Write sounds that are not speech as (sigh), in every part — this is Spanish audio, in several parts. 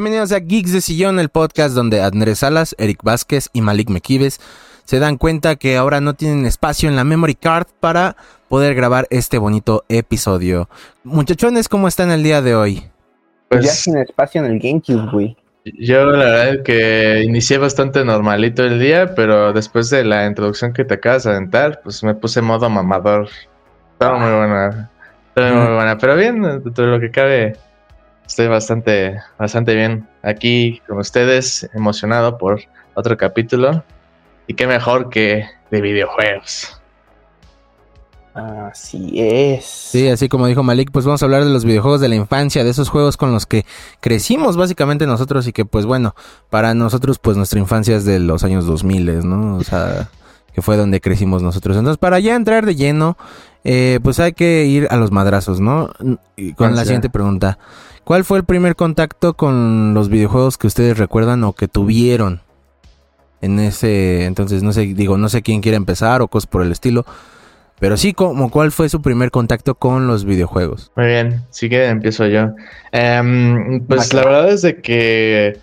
Bienvenidos a Geeks de Sillón, el podcast donde Andrés Salas, Eric Vázquez y Malik Mequives se dan cuenta que ahora no tienen espacio en la memory card para poder grabar este bonito episodio. Muchachones, ¿cómo están el día de hoy? Pues ya sin espacio en el GameCube, güey. Yo la verdad es que inicié bastante normalito el día, pero después de la introducción que te acabas de aventar, pues me puse modo mamador. Estaba muy buena. Estaba muy buena. Pero bien, todo lo que cabe, estoy bastante, bastante bien aquí con ustedes, emocionado por otro capítulo. Y qué mejor que de videojuegos. Así es. Sí, así como dijo Malik, pues vamos a hablar de los videojuegos de la infancia, de esos juegos con los que crecimos básicamente nosotros y que pues bueno, para nosotros pues nuestra infancia es de los años 2000, ¿no? O sea, que fue donde crecimos nosotros. Entonces, para ya entrar de lleno, eh, pues hay que ir a los madrazos, ¿no? Y con la siguiente pregunta. ¿Cuál fue el primer contacto con los videojuegos que ustedes recuerdan o que tuvieron? En ese, entonces no sé, digo, no sé quién quiere empezar o cosas por el estilo. Pero sí, como cuál fue su primer contacto con los videojuegos. Muy bien, sí que empiezo yo. Em, pues la verdad es de que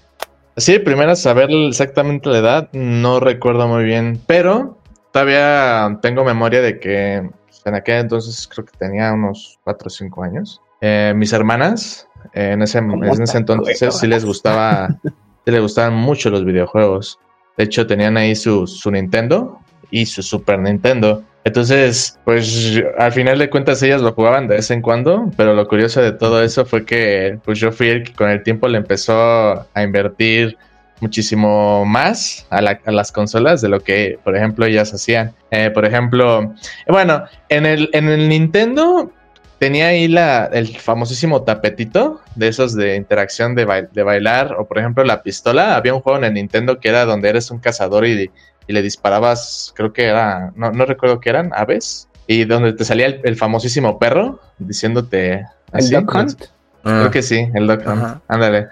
sí, primero saber exactamente la edad, no recuerdo muy bien, pero todavía tengo memoria de que pues, en aquel entonces creo que tenía unos 4 o 5 años. Eh, mis hermanas, en, ese, en ese entonces sí les gustaba, (laughs) sí les gustaban mucho los videojuegos. De hecho, tenían ahí su, su Nintendo y su Super Nintendo. Entonces, pues al final de cuentas ellas lo jugaban de vez en cuando, pero lo curioso de todo eso fue que pues yo fui el que con el tiempo le empezó a invertir muchísimo más a, las consolas de lo que, por ejemplo, ellas hacían. Eh, por ejemplo, bueno, en el, en el Nintendo tenía ahí la, el famosísimo tapetito de esos de interacción de, de, bailar, o por ejemplo la pistola. Había un juego en el Nintendo que era donde eres un cazador y y le disparabas, creo que era, no, no recuerdo qué eran, aves, y donde te salía el, famosísimo perro diciéndote así. ¿El Duck Hunt? Creo que sí, el Duck Hunt. Ándale.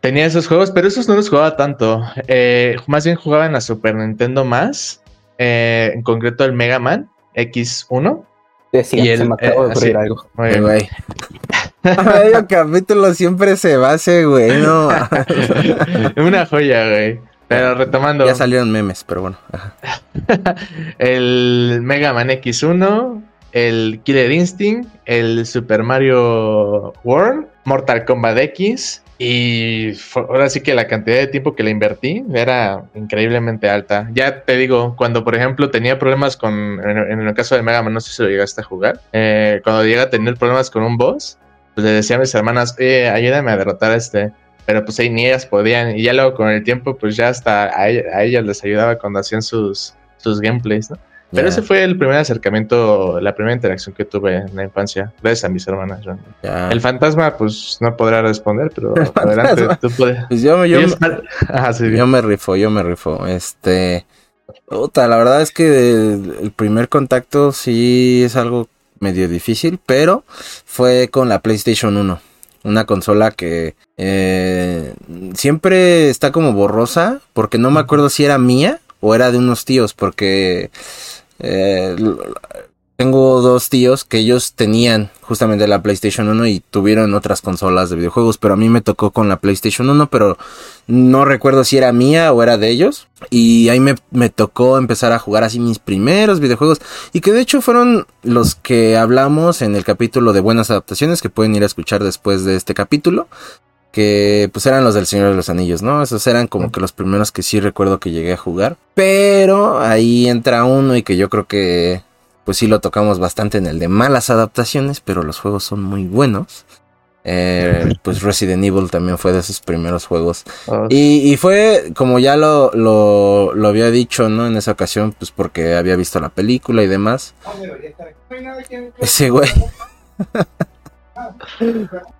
Tenía esos juegos, pero esos no los jugaba tanto. Eh, más bien jugaba en la Super Nintendo más. Eh, en concreto el Mega Man X1. Sí, y el, se me acabó de eh, ocurrir algo. Muy güey. (laughs) Capítulo siempre se base, güey. No. Una joya, güey. Pero retomando. Ya salieron memes, pero bueno. (laughs) el Mega Man X1, el Killer Instinct, el Super Mario World, Mortal Kombat X. Y ahora sí que la cantidad de tiempo que le invertí era increíblemente alta. Ya te digo, cuando por ejemplo tenía problemas con, en, el caso de Mega Man, no sé si lo llegaste a jugar, eh, cuando llega a tener problemas con un boss, pues le decía a mis hermanas, eh, ayúdame a derrotar a este pero pues ahí ni ellas podían. Y ya luego con el tiempo, pues ya hasta a, ellas les ayudaba cuando hacían sus, sus gameplays, ¿no? Pero ese fue el primer acercamiento, la primera interacción que tuve en la infancia, gracias a mis hermanas. El fantasma, pues no podrá responder, pero (laughs) adelante, tú puedes. Pues yo, yo, (laughs) yo me rifo, yo me rifo. Este. la verdad es que el primer contacto sí es algo medio difícil, pero fue con la PlayStation 1 una consola que eh, siempre está como borrosa, porque no me acuerdo si era mía o era de unos tíos, porque eh, tengo dos tíos que ellos tenían justamente la PlayStation 1 y tuvieron otras consolas de videojuegos, pero a mí me tocó con la PlayStation 1, pero no recuerdo si era mía o era de ellos. Y ahí me, me tocó empezar a jugar así mis primeros videojuegos. Y que de hecho fueron los que hablamos en el capítulo de buenas adaptaciones que pueden ir a escuchar después de este capítulo que pues eran los del Señor de los Anillos, ¿no? Esos eran como que los primeros que sí recuerdo que llegué a jugar. Pero ahí entra uno y que yo creo que pues sí lo tocamos bastante en el de malas adaptaciones, pero los juegos son muy buenos. Eh, (laughs) pues Resident Evil también fue de esos primeros juegos. Oh, y, fue, como ya lo, lo, lo, había dicho, ¿no? En esa ocasión, pues porque había visto la película y demás. Ese güey. (laughs)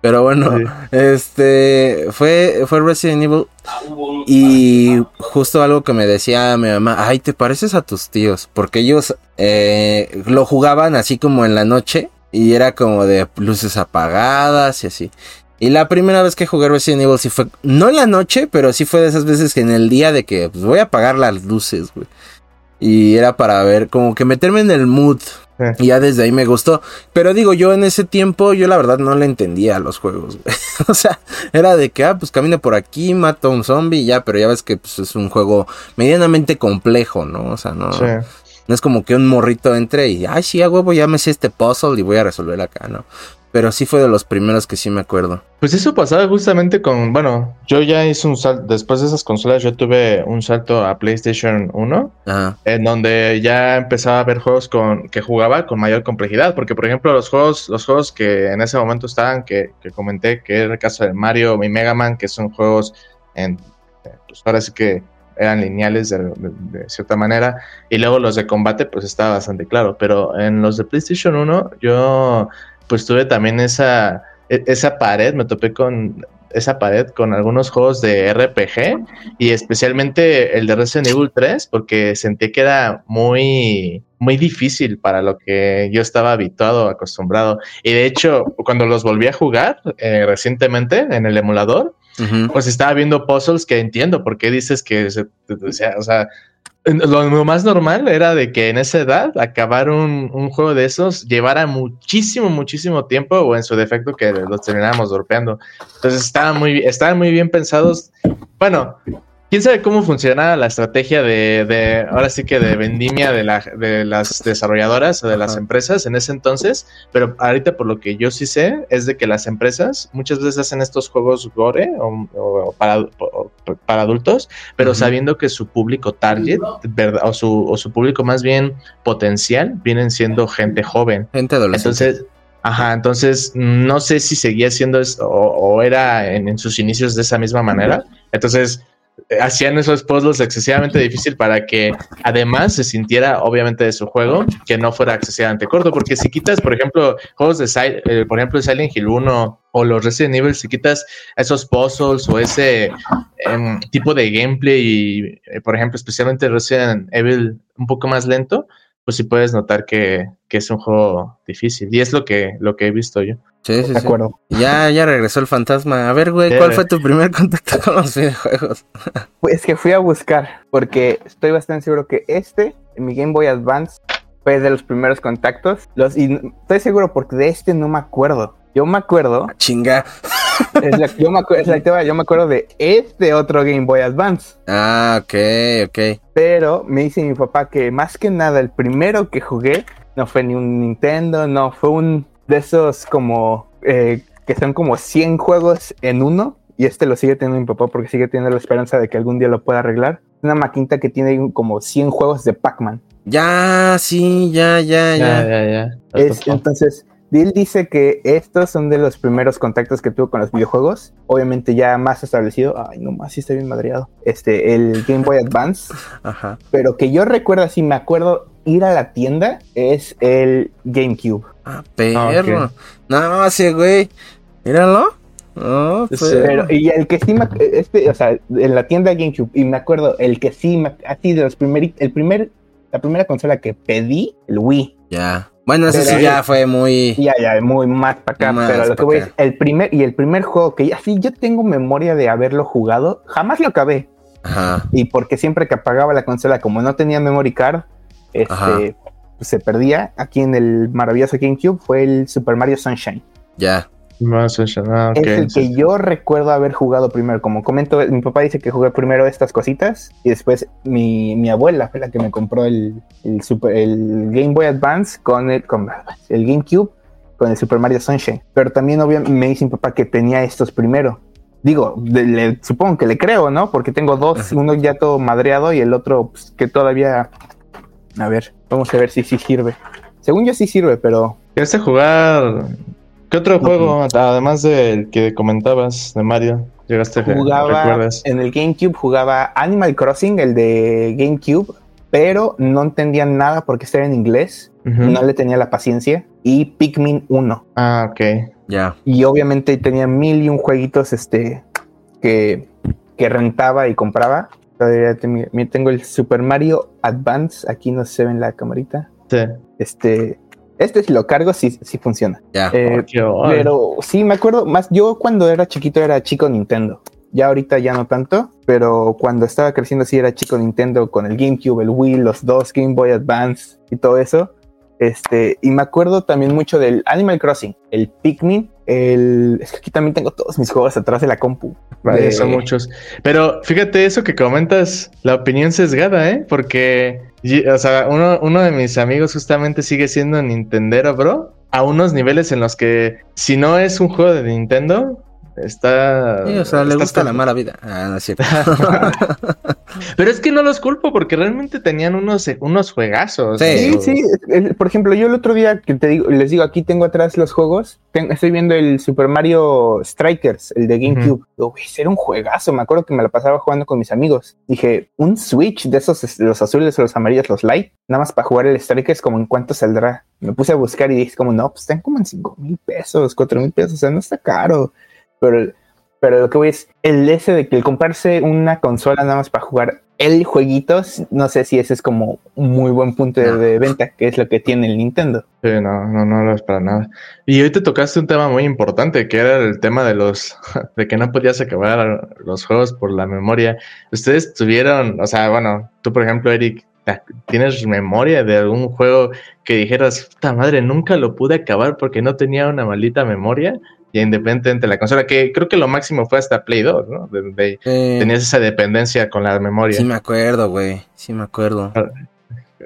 Pero bueno, este fue, fue Resident Evil. Y justo algo que me decía mi mamá, ay, te pareces a tus tíos, porque ellos eh, lo jugaban así como en la noche y era como de luces apagadas y así. Y la primera vez que jugué Resident Evil sí fue, no en la noche, pero sí fue de esas veces que en el día de que pues, voy a apagar las luces, güey. Y era para ver, como que meterme en el mood Y ya desde ahí me gustó. Pero digo, yo en ese tiempo, yo la verdad no le entendía a los juegos. (laughs) o sea, era de que, ah, pues camina por aquí, mata a un zombie y ya, pero ya ves que pues, es un juego medianamente complejo, ¿no? O sea, no. No es como que un morrito entre y, ay, sí, a huevo, ya me sé este puzzle y voy a resolver acá, ¿no? Pero sí fue de los primeros que sí me acuerdo. Pues eso pasaba justamente con, bueno, yo ya hice un salto, después de esas consolas yo tuve un salto a PlayStation 1, en donde ya empezaba a ver juegos con que jugaba con mayor complejidad, porque por ejemplo los juegos, los juegos que en ese momento estaban, que, que comenté, que era el caso de Mario y Mega Man, que son juegos en, pues ahora sí que eran lineales de, cierta manera, y luego los de combate pues estaba bastante claro, pero en los de PlayStation 1 yo pues tuve también esa, e, esa pared, me topé con esa pared con algunos juegos de RPG y especialmente el de Resident Evil 3 porque sentí que era muy muy difícil para lo que yo estaba habituado, acostumbrado. Y de hecho, cuando los volví a jugar eh, recientemente en el emulador, pues estaba viendo puzzles que entiendo por qué dices que, o sea, lo, más normal era de que en esa edad acabar un, un, juego de esos llevara muchísimo, muchísimo tiempo o en su defecto que los termináramos golpeando. Entonces estaban muy, estaban muy bien pensados. Bueno, quién sabe cómo funciona la estrategia de, ahora sí que de vendimia de, la, de las desarrolladoras o de las empresas en ese entonces, pero ahorita por lo que yo sí sé es de que las empresas muchas veces hacen estos juegos gore o, para, para, adultos, pero sabiendo que su público target, ¿verdad? O, su, o su público más bien potencial, vienen siendo gente joven. Gente adolescente. Entonces, Ajá, entonces no sé si seguía siendo o, era en, en, sus inicios de esa misma manera. Entonces, hacían esos puzzles excesivamente difícil para que además se sintiera obviamente de su juego que no fuera excesivamente corto porque si quitas por ejemplo juegos de eh, por ejemplo Silent Hill 1 o los Resident Evil si quitas esos puzzles o ese em, tipo de gameplay y eh, por ejemplo especialmente Resident Evil un poco más lento pues sí puedes notar que, es un juego difícil. Y es lo que, lo que he visto yo. Sí, sí, de acuerdo. Ya, ya regresó el fantasma. A ver, güey, ¿cuál fue tu primer (laughs) contacto con los videojuegos? pues que fui a buscar, porque estoy bastante seguro que este, mi Game Boy Advance, fue de los primeros contactos. Los, y estoy seguro porque de este no me acuerdo. Yo me acuerdo. Ah, chinga. yo, me acuerdo, yo me acuerdo de este otro Game Boy Advance. Ah, ok, ok. Pero me dice mi papá que más que nada el primero que jugué no fue ni un Nintendo, no, fue un de esos como eh, que son como 100 juegos en uno. Y este lo sigue teniendo mi papá porque sigue teniendo la esperanza de que algún día lo pueda arreglar. Una maquinita que tiene como 100 juegos de Pac-Man. Ya, sí, ya, ya, ya. ya, ya, entonces, Bill dice que estos son de los primeros contactos que tuvo con los videojuegos. Obviamente ya más establecido. Ay, no más, sí está bien madreado. Este, el Game Boy Advance. Ajá. Pero que yo recuerdo, así me acuerdo ir a la tienda, es el GameCube. Ah, perro. No, sí, güey. Míralo. No, pues. pero, y el que sí me, este, o sea, en la tienda GameCube, y me acuerdo, el que sí, me, así de los primeros, el primer, la primera consola que pedí, el Wii. Ya. Bueno, ese sí ya fue muy. Ya, ya, muy más para acá. pero lo que voy es, el primer, y el primer juego que así yo tengo memoria de haberlo jugado, jamás lo acabé. Ajá. Y porque siempre que apagaba la consola, como no tenía memory card, este, pues, se perdía. Aquí en el maravilloso GameCube fue el Super Mario Sunshine. Ya. Ah, es el que yo recuerdo haber jugado primero. Como comento, mi papá dice que jugué primero estas cositas y después mi, abuela fue la que me compró el, Super, el Game Boy Advance con el, con el GameCube con el Super Mario Sunshine. Pero también obviamente me dice mi papá que tenía estos primero. Digo, le, supongo que le creo, ¿no? Porque tengo dos, uno ya todo madreado y el otro pues, que todavía... A ver, vamos a ver si sí sirve. Según yo sí sirve, pero... ¿Quieres jugar ¿Qué otro juego, además del que comentabas de Mario, llegaste jugaba, En el GameCube jugaba Animal Crossing, el de GameCube, pero no entendía nada porque estaba en inglés, no le tenía la paciencia, y Pikmin 1. Ah, ok. Ya. Y obviamente tenía mil y un jueguitos este, que, que rentaba y compraba. Todavía tengo el Super Mario Advance, aquí no se ve en la camarita. Sí. Este, este si lo cargo sí, sí funciona. Ya. Eh, pero sí, me acuerdo más, yo cuando era chiquito era chico Nintendo. Ya ahorita ya no tanto, pero cuando estaba creciendo sí era chico Nintendo con el GameCube, el Wii, los dos Game Boy Advance y todo eso. Este, y me acuerdo también mucho del Animal Crossing, el Pikmin, el... Es que aquí también tengo todos mis juegos atrás de la compu. Son muchos. Pero fíjate eso que comentas, la opinión sesgada, ¿eh? Porque, o sea, uno, uno de mis amigos justamente sigue siendo Nintendero, bro. A unos niveles en los que, si no es un juego de Nintendo, Está. o sea, le gusta la mala vida. Ah, (laughs) Pero es que no los culpo porque realmente tenían unos, unos juegazos. Sí, sí. Por ejemplo, yo el otro día que te digo, les digo, aquí tengo atrás los juegos. estoy viendo el Super Mario Strikers, el de GameCube. era un juegazo. Me acuerdo que me la pasaba jugando con mis amigos. Dije, un Switch de esos, los azules o los amarillos, los light, nada más para jugar el Strikers, como en cuánto saldrá. Me puse a buscar y dije, como, no, pues están como en 5 mil pesos, 4 mil pesos. O sea, no está caro. Pero, pero lo que voy es el ese de que el comprarse una consola nada más para jugar el jueguito, no sé si ese es como un muy buen punto de, venta, que es lo que tiene el Nintendo. Sí, no, no, no lo es para nada. Y hoy te tocaste un tema muy importante, que era el tema de los, (laughs) de que no podías acabar los juegos por la memoria. Ustedes tuvieron, o sea, bueno, tú por ejemplo, Eric, ¿tienes memoria de algún juego que dijeras, puta madre, nunca lo pude acabar porque no tenía una maldita memoria? Y independientemente de la consola, que creo que lo máximo fue hasta Play 2, ¿no? De, tenías esa dependencia con la memoria. Sí me acuerdo, güey, sí me acuerdo.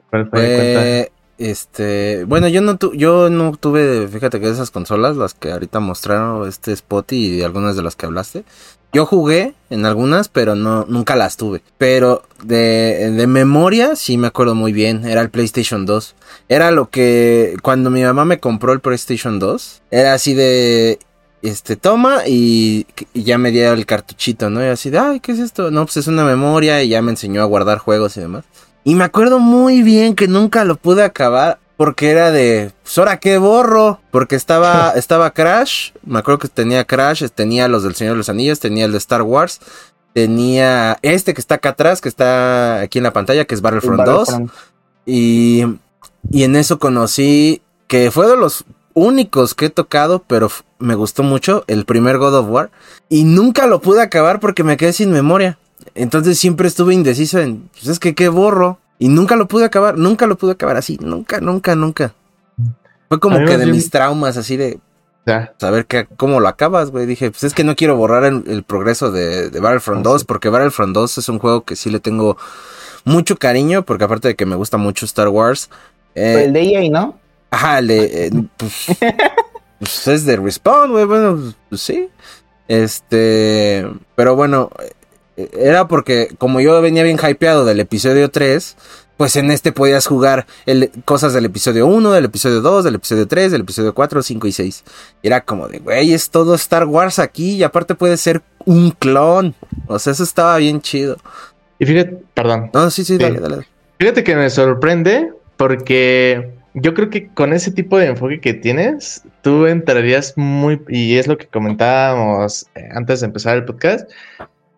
¿Cuál fue? este, bueno, yo no yo no tuve, fíjate que esas consolas, las que ahorita mostraron este Spot y algunas de las que hablaste. Yo jugué en algunas, pero no nunca las tuve. Pero de, de memoria sí me acuerdo muy bien, era el PlayStation 2. Era lo que cuando mi mamá me compró el PlayStation 2, era así de este, toma y, ya me dio el cartuchito, ¿no? Y así de, ay, ¿qué es esto? No, pues es una memoria y ya me enseñó a guardar juegos y demás. Y me acuerdo muy bien que nunca lo pude acabar porque era de, pues ahora qué borro, porque estaba, (laughs) estaba Crash, me acuerdo que tenía Crash, tenía los del Señor de los Anillos, tenía el de Star Wars, tenía este que está acá atrás, que está aquí en la pantalla, que es Battlefront 2. Y, y en eso conocí que fue de los únicos que he tocado, pero me gustó mucho, el primer God of War. Y nunca lo pude acabar porque me quedé sin memoria. Entonces siempre estuve indeciso en, pues es que qué borro. Y nunca lo pude acabar, nunca lo pude acabar así, nunca, nunca, nunca. Fue como que de mis traumas, así de saber que, cómo lo acabas, güey. Dije, pues es que no quiero borrar el, progreso de, de Battlefront 2, porque Battlefront 2 es un juego que sí le tengo mucho cariño, porque aparte de que me gusta mucho Star Wars. Eh, el de EA, ¿no? Ajá, le, eh, pues, (laughs) pues, es de Respawn, güey, bueno, pues sí. Este, pero bueno, eh, era porque como yo venía bien hypeado del episodio 3, pues en este podías jugar el, cosas del episodio 1, del episodio 2, del episodio 3, del episodio 4, 5 y 6. Era como de, güey, es todo Star Wars aquí y aparte puede ser un clon. O sea, eso estaba bien chido. Y fíjate, perdón. No, sí, sí, dale, dale. Fíjate que me sorprende porque yo creo que con ese tipo de enfoque que tienes, tú entrarías muy, y es lo que comentábamos eh, antes de empezar el podcast,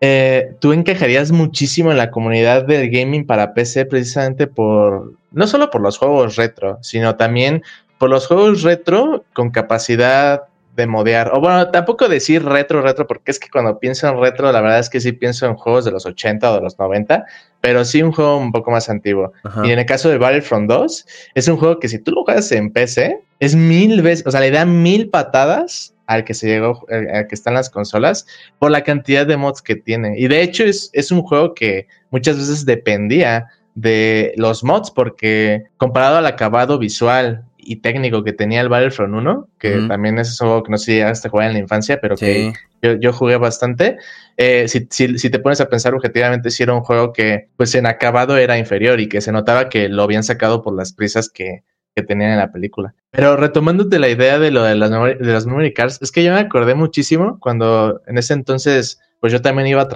eh, tú encajarías muchísimo en la comunidad del gaming para PC precisamente por, no solo por los juegos retro, sino también por los juegos retro con capacidad de modear. O bueno, tampoco decir retro, retro, porque es que cuando pienso en retro, la verdad es que sí pienso en juegos de los 80 o de los 90, pero sí un juego un poco más antiguo. Y en el caso de Battlefront 2, es un juego que si tú lo juegas en PC, es mil veces, o sea, le da mil patadas al que se llegó, eh, al que están las consolas, por la cantidad de mods que tiene. Y de hecho es, es un juego que muchas veces dependía de los mods, porque comparado al acabado visual y técnico que tenía el Battlefront 1, que también es juego que no sé si llegaste a jugar en la infancia, pero que yo, jugué bastante. Eh, si, si, te pones a pensar objetivamente, si era un juego que pues en acabado era inferior y que se notaba que lo habían sacado por las prisas que, que tenían en la película. Pero retomándote la idea de lo de las, de las memory cards, es que yo me acordé muchísimo cuando en ese entonces, pues yo también iba,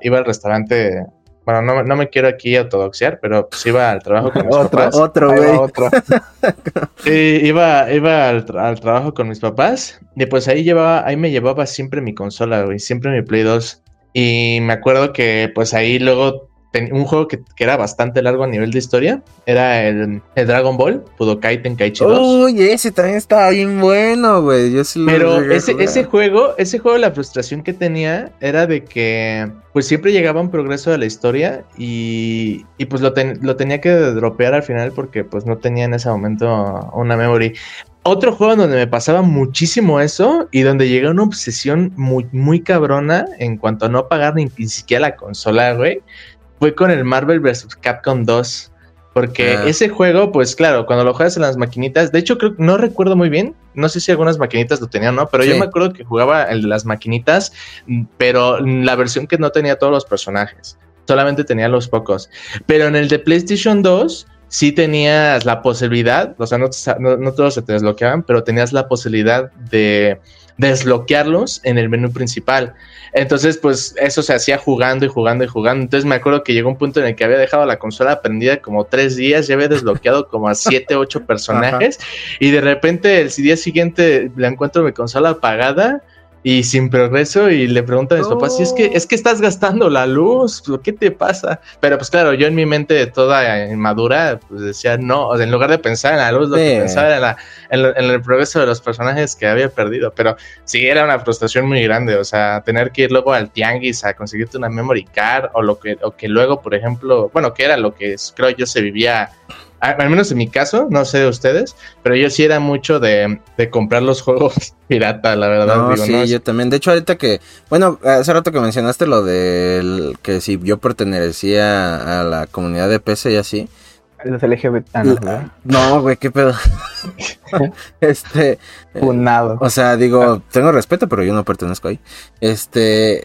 iba al restaurante bueno, no, no, me quiero aquí autodoxiar, pero pues iba al trabajo con mis papás. Otro, güey. Otro. (laughs) sí, iba, iba al, trabajo con mis papás y pues ahí llevaba, ahí me llevaba siempre mi consola, güey, siempre mi Play 2. Y me acuerdo que pues ahí luego un juego que, era bastante largo a nivel de historia. Era el, Dragon Ball, Budokai Tenkaichi 2. Uy, ese también estaba bien bueno, güey. Yo sí lo Pero ese, ese juego, ese juego, la frustración que tenía era de que pues siempre llegaba un progreso de la historia y, y pues lo, lo tenía que dropear al final porque pues no tenía en ese momento una memory. Otro juego donde me pasaba muchísimo eso y donde llegué a una obsesión muy, muy cabrona en cuanto a no pagar ni, ni siquiera la consola, güey, fue con el Marvel vs. Capcom 2. Porque ah. ese juego, pues claro, cuando lo juegas en las maquinitas, de hecho creo no recuerdo muy bien, no sé si algunas maquinitas lo tenían no, pero yo me acuerdo que jugaba el de las maquinitas, pero la versión que no tenía todos los personajes, solamente tenía los pocos. Pero en el de PlayStation 2 sí tenías la posibilidad, o sea, no, no todos se te desbloqueaban, pero tenías la posibilidad de desbloquearlos en el menú principal. Entonces, pues eso se hacía jugando y jugando y jugando. Entonces me acuerdo que llegó un punto en el que había dejado la consola prendida como tres días, ya había desbloqueado como a siete, ocho (laughs) personajes y de repente el día siguiente le encuentro mi consola apagada y sin progreso y le pregunto a mis papás si es que es que estás gastando la luz, ¿qué te pasa? Pero pues claro, yo en mi mente toda inmadura pues decía no, en lugar de pensar en la luz, lo que pensaba era en, en, el progreso de los personajes que había perdido, pero sí era una frustración muy grande, o sea, tener que ir luego al tianguis a conseguirte una memory card o lo que o que luego, por ejemplo, bueno, que era lo que creo yo se vivía al menos en mi caso, no sé de ustedes, pero yo sí era mucho de, comprar los juegos (laughs) pirata, la verdad. No, sí, yo también. De hecho, ahorita que, bueno, hace rato que mencionaste lo de que si yo pertenecía a la comunidad de PC y así. Los LGBT. Ah, no, güey, qué pedo. (laughs) este. Funado. o sea, digo, tengo respeto, pero yo no pertenezco ahí. Este.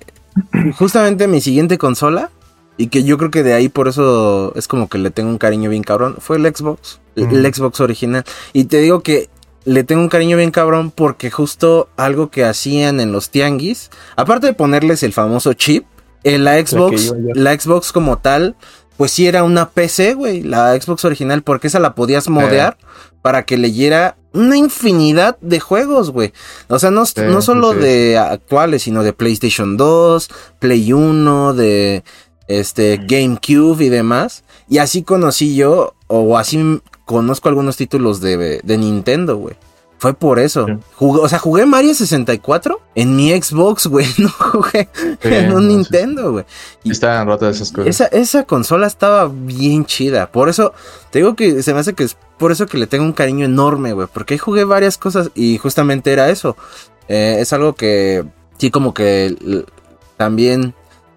Justamente mi siguiente consola y que yo creo que de ahí por eso es como que le tengo un cariño bien cabrón. Fue el Xbox. El, Xbox original. Y te digo que le tengo un cariño bien cabrón porque justo algo que hacían en los tianguis, aparte de ponerles el famoso chip, en la Xbox, la, Xbox como tal, pues sí era una PC, güey, la Xbox original, porque esa la podías modear para que leyera una infinidad de juegos, güey. O sea, no, no solo de actuales, sino de PlayStation 2, Play 1, de este, GameCube y demás. Y así conocí yo, o así conozco algunos títulos de, de Nintendo, güey. Fue por eso. o sea, jugué Mario 64 en mi Xbox, (laughs) güey. No jugué en un Nintendo, güey. Estaban rotas esas cosas. Esa, esa consola estaba bien chida. Por eso, te digo que se me hace que es por eso que le tengo un cariño enorme, güey. Porque ahí jugué varias cosas y justamente era eso. Eh, es algo que sí, como que también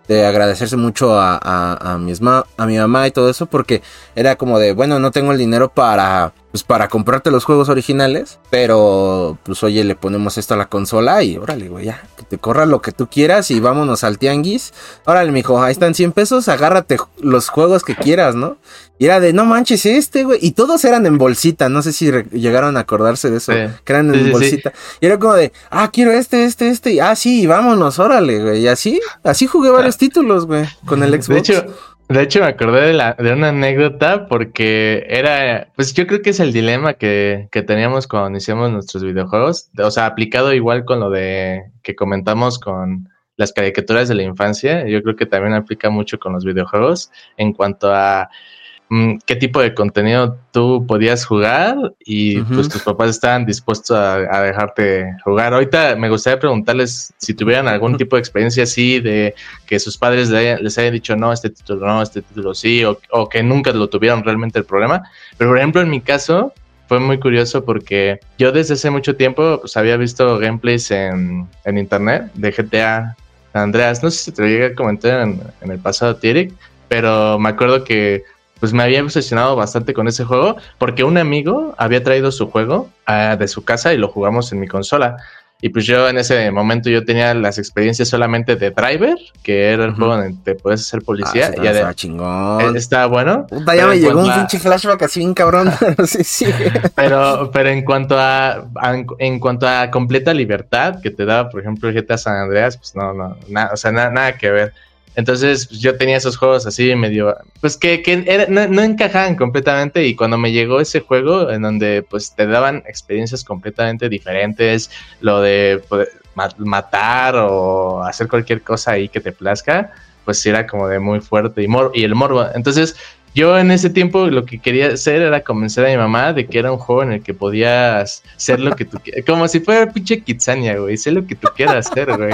de agradecerse mucho a, a, a, mi a mi mamá y todo eso, porque era como de, bueno, no tengo el dinero para pues para comprarte los juegos originales, pero pues oye, le ponemos esto a la consola y órale, güey, ya, que te corra lo que tú quieras y vámonos al tianguis. Órale, mijo, ahí están 100 pesos, agárrate los juegos que quieras, ¿no? Y era de, no manches, este, güey. Y todos eran en bolsita, no sé si llegaron a acordarse de eso, que eran en bolsita. Y era como de, ah, quiero este, este, este, y, ah, sí, vámonos, órale, güey. Y así, así jugué varios títulos, güey, con el Xbox. De hecho, de hecho, me acordé de, la, de una anécdota porque era, pues yo creo que es el dilema que, que teníamos cuando iniciamos nuestros videojuegos, o sea, aplicado igual con lo de que comentamos con las caricaturas de la infancia, yo creo que también aplica mucho con los videojuegos en cuanto a qué tipo de contenido tú podías jugar y pues tus papás estaban dispuestos a, dejarte jugar. Ahorita me gustaría preguntarles si tuvieran algún (laughs) tipo de experiencia así de que sus padres les hayan dicho no, este título no, este título sí, o, que nunca lo tuvieron realmente el problema. Pero por ejemplo en mi caso fue muy curioso porque yo desde hace mucho tiempo pues había visto gameplays en, internet de GTA Andreas. No sé si te lo llegué a comentar en, en el pasado, Tiric, pero me acuerdo que pues me había obsesionado bastante con ese juego porque un amigo había traído su juego ah, de su casa y lo jugamos en mi consola. Y pues yo en ese momento yo tenía las experiencias solamente de Driver, que era el juego donde te puedes hacer policía. Ah, estaba chingón. Eh, está bueno. ya me llegó un pinche flashback así un cabrón. (laughs) sí, sí. Pero, pero en cuanto a, en cuanto a completa libertad que te daba, por ejemplo, el GTA San Andreas, pues no, no, nada, o sea, nada que ver. Entonces pues, yo tenía esos juegos así medio, pues que, que no, encajaban completamente y cuando me llegó ese juego en donde pues te daban experiencias completamente diferentes, lo de matar o hacer cualquier cosa ahí que te plazca, pues era como de muy fuerte y, mor y el morbo. Entonces, yo en ese tiempo lo que quería hacer era convencer a mi mamá de que era un juego en el que podías ser lo que tú quieras. Como si fuera pinche Kitsania, güey. Sé lo que tú quieras hacer, güey.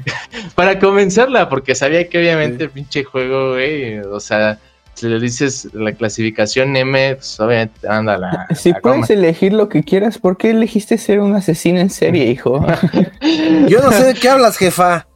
(laughs) Para convencerla, porque sabía que obviamente el pinche juego, güey, o sea, si le dices la clasificación M, pues obviamente anda (laughs) la. Si puedes elegir lo que quieras, ¿por qué elegiste ser un asesino en serie, hijo? Yo no sé de (laughs) qué hablas, jefa.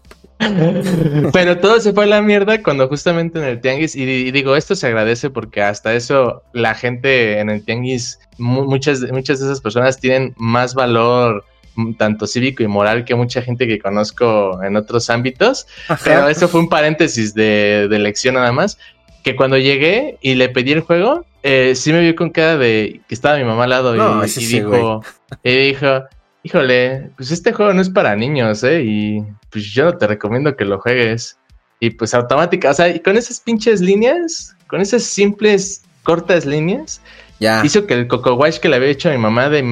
Pero todo se fue a la mierda cuando justamente en el tianguis, y, digo, esto se agradece porque hasta eso la gente en el tianguis, muchas, muchas de esas personas tienen más valor mm, tanto cívico y moral que mucha gente que conozco en otros ámbitos. Pero eso fue un paréntesis de, de lección nada más. Que cuando llegué y le pedí el juego, eh, sí me vio con cara de que estaba mi mamá al lado y, dijo, y dijo, híjole, pues este juego no es para niños, ¿eh? Y pues yo no te recomiendo que lo juegues. Y pues automática, o sea, y con esas pinches líneas, con esas simples, cortas líneas, ya. hizo que el Coco Wash que le había hecho a mi mamá de,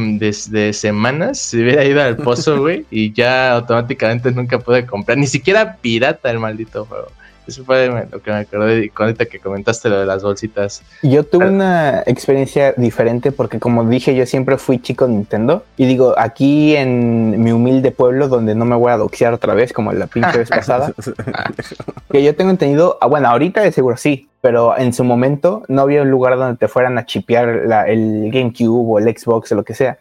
de, semanas se hubiera ido al pozo, (laughs) güey, y ya automáticamente nunca pude comprar, ni siquiera pirata el maldito juego. Eso fue lo que me acordé con ahorita que comentaste lo de las bolsitas. Yo tuve ah. una experiencia diferente porque como dije yo siempre fui chico Nintendo y digo aquí en mi humilde pueblo donde no me voy a doxear otra vez como la pinche vez pasada (laughs) que yo tengo entendido, ah, bueno ahorita de seguro sí, pero en su momento no había un lugar donde te fueran a chipear el GameCube o el Xbox o lo que sea.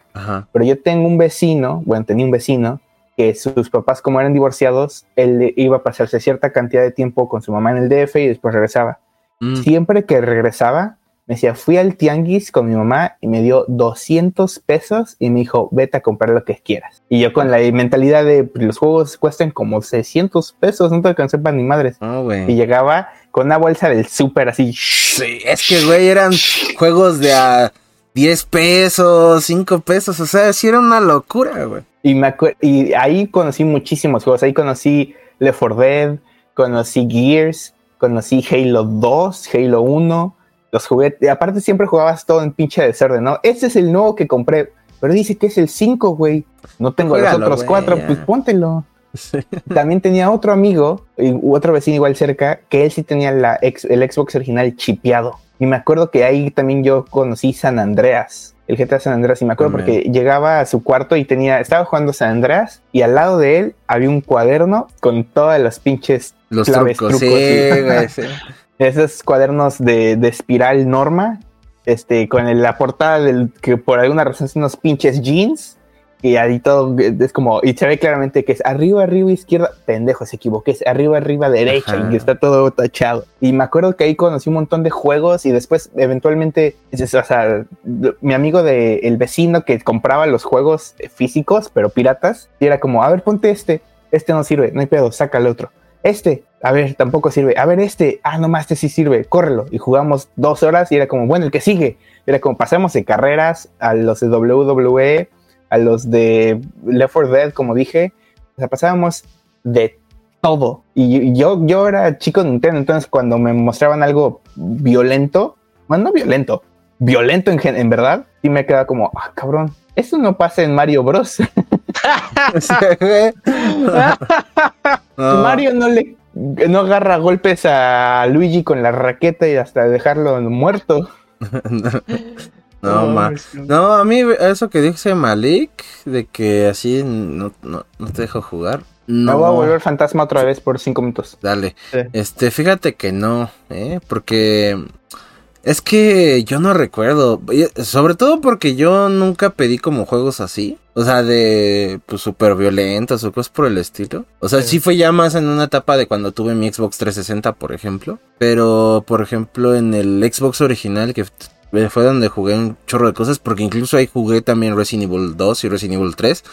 Pero yo tengo un vecino, bueno tenía un vecino que sus papás, como eran divorciados, él iba a pasarse cierta cantidad de tiempo con su mamá en el DF y después regresaba. Mm. Siempre que regresaba, me decía, fui al tianguis con mi mamá y me dio 200 pesos y me dijo, vete a comprar lo que quieras. Y yo con la mentalidad de pues, los juegos cuestan como 600 pesos, no te alcancé para ni madres. Ah, y llegaba con una bolsa del súper así. Sí, es que, güey, eran juegos de a 10 pesos, 5 pesos, o sea, sí era una locura, güey. Y, me y ahí conocí muchísimos juegos. Ahí conocí Left 4 Dead, conocí Gears, conocí Halo 2, Halo 1. Los jugué. Y aparte, siempre jugabas todo en pinche desorden, ¿no? Este es el nuevo que compré. Pero dice que es el 5, güey. No tengo los otros 4, pues póntelo. (laughs) También tenía otro amigo, y otro vecino igual cerca, que él sí tenía la el Xbox original chipeado. Y me acuerdo que ahí también yo conocí San Andreas el GTA San Andreas y me acuerdo porque llegaba a su cuarto y tenía, estaba jugando San Andreas y al lado de él había un cuaderno con todas las pinches los trucos, (laughs) esos cuadernos de, de, espiral norma, este, con la portada del que por alguna razón son unos pinches jeans y ahí todo es como, y se ve claramente que es arriba, arriba, izquierda, pendejo, se equivoqué, es arriba, arriba, derecha, y está todo tachado. Y me acuerdo que ahí conocí un montón de juegos y después eventualmente, o sea, mi amigo de el vecino que compraba los juegos físicos, pero piratas, y era como, a ver, ponte este, este no sirve, no hay pedo, saca el otro. Este, a ver, tampoco sirve. A ver, este, ah, nomás este sí sirve, córrelo. Y jugamos dos horas y era como, bueno, el que sigue. Era como, pasamos de carreras a los de WWE a los de Left 4 Dead, como dije, o sea, pasábamos de todo. Y yo, yo era chico de Nintendo, entonces cuando me mostraban algo violento, bueno, no violento, violento en, en verdad, y me quedaba como, ah, cabrón, eso no pasa en Mario Bros. (laughs) (laughs) (laughs) Mario no le no agarra golpes a Luigi con la raqueta y hasta dejarlo muerto. No, ma. No, a mí eso que dice Malik, de que así no, no, te dejo jugar. No. Me voy a volver fantasma otra vez por cinco minutos. Dale. Este, fíjate que no, ¿eh? Porque es que yo no recuerdo. Sobre todo porque yo nunca pedí como juegos así. O sea, de pues súper violentos o cosas por el estilo. O sea, sí. fue ya más en una etapa de cuando tuve mi Xbox 360, por ejemplo. Pero, por ejemplo, en el Xbox original que fue donde jugué un chorro de cosas, porque incluso ahí jugué también Resident Evil 2 y Resident Evil 3.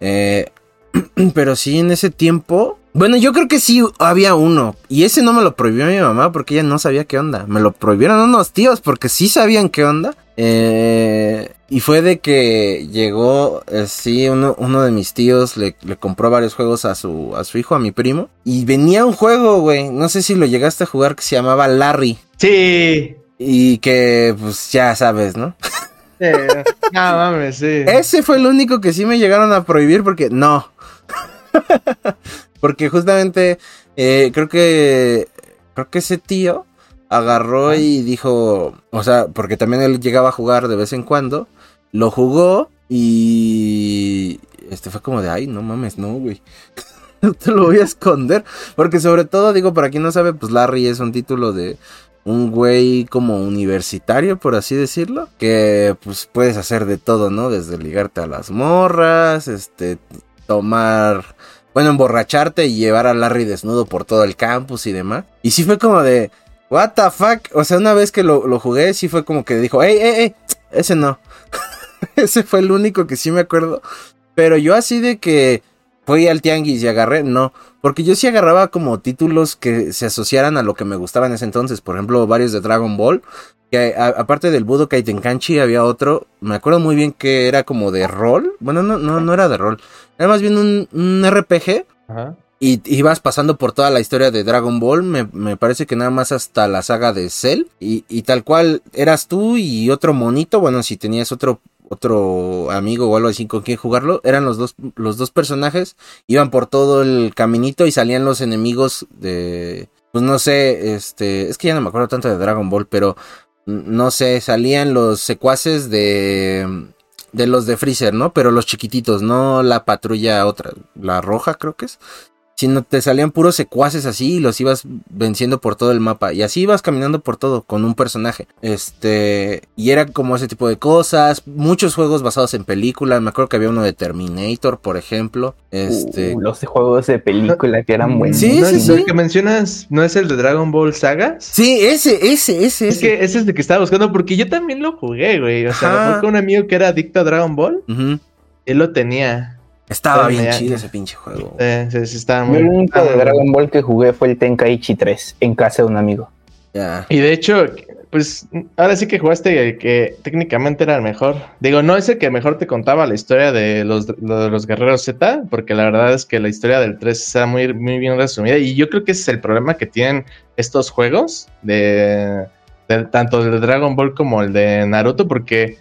Eh, (clears throat) pero sí, en ese tiempo... Bueno, yo creo que sí había uno. Y ese no me lo prohibió mi mamá porque ella no sabía qué onda. Me lo prohibieron unos tíos porque sí sabían qué onda. Eh, y fue de que llegó, sí, uno, uno, de mis tíos le, le, compró varios juegos a su, a su hijo, a mi primo. Y venía un juego, güey. No sé si lo llegaste a jugar que se llamaba Larry. Sí. Y que, pues ya sabes, ¿no? Sí, mames, sí. (laughs) Ese fue el único que sí me llegaron a prohibir porque no. (laughs) porque justamente Eh, creo que. Creo que ese tío agarró y dijo. O sea, porque también él llegaba a jugar de vez en cuando. Lo jugó y. Este fue como de, ay, no mames, no, güey. (laughs) no te lo voy a esconder. Porque sobre todo, digo, para quien no sabe, pues Larry es un título de un güey como universitario, por así decirlo, que pues puedes hacer de todo, ¿no? Desde ligarte a las morras, este, tomar, bueno, emborracharte y llevar a Larry desnudo por todo el campus y demás. Y sí fue como de, what the fuck, o sea, una vez que lo, lo jugué, sí fue como que dijo, hey, hey, hey, ese no. (laughs) ese fue el único que sí me acuerdo. Pero yo así de que fui al tianguis y agarré, no, porque yo sí agarraba como títulos que se asociaran a lo que me gustaba en ese entonces, por ejemplo, varios de Dragon Ball, que aparte del Budokai Tenkanchi había otro, me acuerdo muy bien que era como de rol, bueno, no, no, no era de rol, era más bien un, RPG, Y ibas pasando por toda la historia de Dragon Ball, me, parece que nada más hasta la saga de Cell, y, y tal cual eras tú y otro monito, bueno, si tenías otro otro amigo o algo así con quien jugarlo, eran los dos, los dos personajes, iban por todo el caminito y salían los enemigos de, pues no sé, este, es que ya no me acuerdo tanto de Dragon Ball, pero no sé, salían los secuaces de, de los de Freezer, ¿no? Pero los chiquititos, no la patrulla otra, la roja creo que es sino te salían puros secuaces así y los ibas venciendo por todo el mapa. Y así ibas caminando por todo con un personaje. Este, y era como ese tipo de cosas. Muchos juegos basados en películas. Me acuerdo que había uno de Terminator, por ejemplo. Este, uh, los juegos de película que eran buenos. Sí, sí, sí. El que mencionas no es el de Dragon Ball Sagas. Sí, ese, ese, ese. Es que ese es el que estaba buscando porque yo también lo jugué, güey. O sea, fue con un amigo que era adicto a Dragon Ball. Él lo tenía. Estaba bien chido ese pinche juego. Eh, sí, sí, estaba muy... El único de Dragon Ball que jugué fue el Tenkaichi 3 en casa de un amigo. Y de hecho, pues ahora sí que jugaste que técnicamente era el mejor. Digo, no es el que mejor te contaba la historia de los, de los guerreros Z, porque la verdad es que la historia del 3 está muy, muy bien resumida. Y yo creo que ese es el problema que tienen estos juegos de tanto el de Dragon Ball como el de Naruto, porque,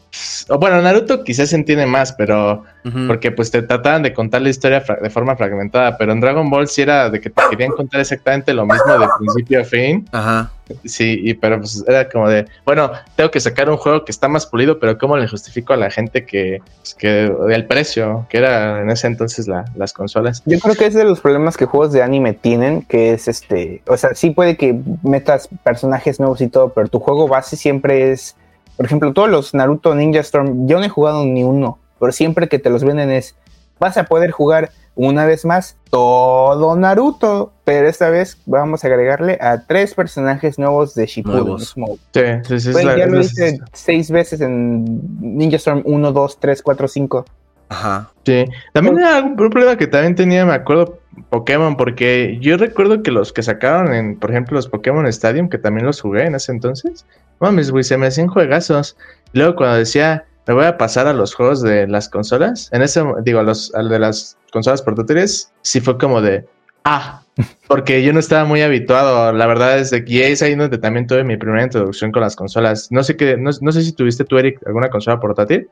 bueno, Naruto quizás se entiende más, pero porque pues te trataban de contar la historia de forma fragmentada, pero en Dragon Ball sí era de que te querían contar exactamente lo mismo de principio a fin. Ajá. Sí, y pero pues era como de, bueno, tengo que sacar un juego que está más pulido, pero ¿cómo le justifico a la gente que, pues, que el precio que era en ese entonces las consolas? Yo creo que es de los problemas que juegos de anime tienen, que es este, o sea, sí puede que metas personajes nuevos y todo, pero tu juego base siempre es, por ejemplo, todos los Naruto Ninja Storm, yo no he jugado ni uno, pero siempre que te los venden es, vas a poder jugar una vez más todo Naruto, pero esta vez vamos a agregarle a tres personajes nuevos de Shippuden. Sí, sí, sí. Pues ya lo hice seis veces en Ninja Storm 1, 2, 3, 4, 5. Ajá. Sí. También era un problema que también tenía, me acuerdo, Pokémon, porque yo recuerdo que los que sacaron en, por ejemplo, los Pokémon Stadium, que también los jugué en ese entonces, mames, güey, se me hacían juegazos. luego cuando decía, me voy a pasar a los juegos de las consolas. En ese, digo, a los, al de las consolas portátiles, sí fue como de, ah, (laughs) porque yo no estaba muy habituado. La verdad es de que es ahí donde también tuve mi primera introducción con las consolas. No sé qué, no, sé si tuviste tú, Eric, alguna consola portátil,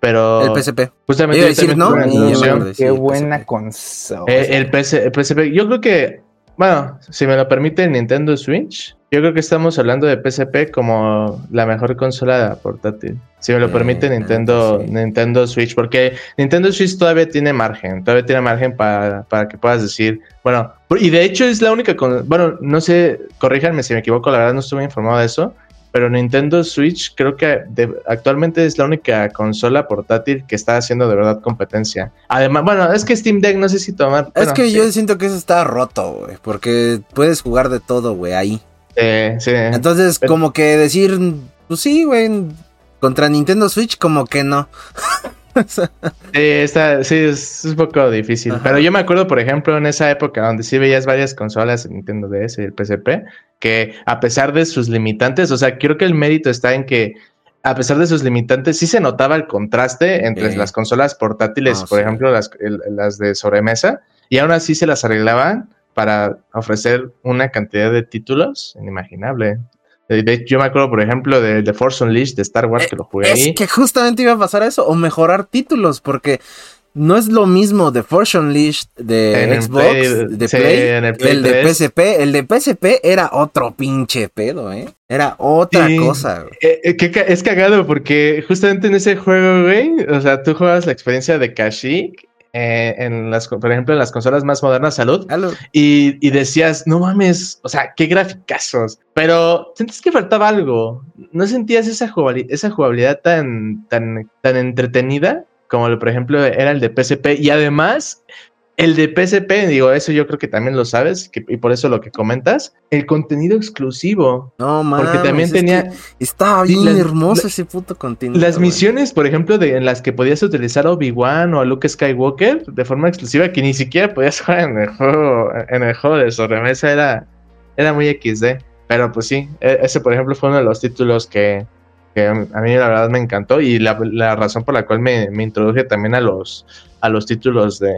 pero. El PSP. Justamente. Decir, ¿no? Qué buena consola. Eh, el, el PSP. Yo creo que, bueno, si me lo permite, Nintendo Switch yo creo que estamos hablando de PSP como la mejor consola portátil. Si me lo permite Nintendo, Nintendo Switch, porque Nintendo Switch todavía tiene margen, todavía tiene margen para, para que puedas decir, bueno, y de hecho es la única, con, bueno, no sé, corríjanme si me equivoco, la verdad no estuve informado de eso, pero Nintendo Switch creo que actualmente es la única consola portátil que está haciendo de verdad competencia. Además, bueno, es que Steam Deck no sé si tomar. Es que yo siento que eso está roto, güey, porque puedes jugar de todo, güey, ahí. Sí, Entonces, como que decir, pues sí, güey, contra Nintendo Switch, como que no. (laughs) sí, está, sí, es, un poco difícil. Pero yo me acuerdo, por ejemplo, en esa época donde sí veías varias consolas, el Nintendo DS y el PSP, que a pesar de sus limitantes, o sea, creo que el mérito está en que a pesar de sus limitantes, sí se notaba el contraste entre las consolas portátiles, por ejemplo, las, las de sobremesa, y aún así se las arreglaban para ofrecer una cantidad de títulos inimaginable. Yo me acuerdo, por ejemplo, de The Force Unleashed de Star Wars, eh, que lo jugué es que justamente iba a pasar eso, o mejorar títulos, porque no es lo mismo de Force Unleashed de Xbox, de Play, el, de PSP. El de PSP era otro pinche pedo, ¿eh? Era otra cosa. Eh, eh, es cagado porque justamente en ese juego, güey, o sea, tú juegas la experiencia de Kashyyyk eh, en las, por ejemplo, en las consolas más modernas, salud, y, decías, no mames, o sea, qué graficazos, pero sentías que faltaba algo, no sentías esa jugabilidad, esa jugabilidad tan, tan, tan entretenida como, por ejemplo, era el de PSP, y además el de PSP, digo, eso yo creo que también lo sabes, y por eso lo que comentas, el contenido exclusivo. No, mames. Porque también tenía... Estaba bien hermoso ese puto contenido. Las misiones, por ejemplo, de, en las que podías utilizar a Obi-Wan o a Luke Skywalker de forma exclusiva, que ni siquiera podías (laughs) jugar en el juego, en el juego de sobremesa, era, era muy XD. Pero pues sí, e, ese por ejemplo fue uno de los títulos que, a mí la verdad me encantó y la, razón por la cual me, me introduje también a los, a los títulos de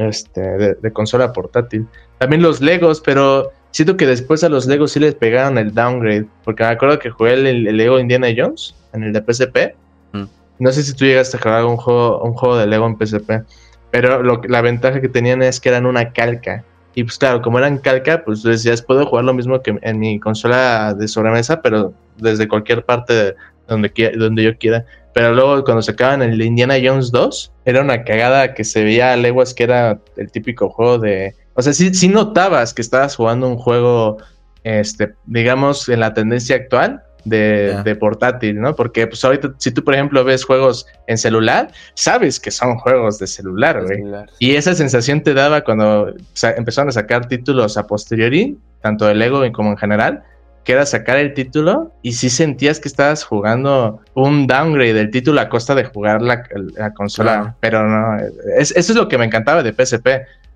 este, de, consola portátil. También los Legos, pero siento que después a los Legos sí les pegaron el downgrade, porque me acuerdo que jugué el, Lego Indiana Jones en el de PSP. Mm. No sé si tú llegaste a jugar un juego, un juego de Lego en PSP, pero lo, la ventaja que tenían es que eran una calca. Y pues claro, como eran calca, pues decías, puedo jugar lo mismo que en mi consola de sobremesa, pero desde cualquier parte donde, donde yo quiera. Pero luego cuando sacaban el Indiana Jones 2, era una cagada que se veía a leguas que era el típico juego de... O sea, sí, sí notabas que estabas jugando un juego, este, digamos, en la tendencia actual, de, portátil, ¿no? Porque pues ahorita si tú por ejemplo ves juegos en celular, sabes que son juegos de celular, güey. Y esa sensación te daba cuando empezaron a sacar títulos a posteriori, tanto de Lego como en general, que era sacar el título y si sentías que estabas jugando un downgrade del título a costa de jugar la, consola, pero no, eso es lo que me encantaba de PSP.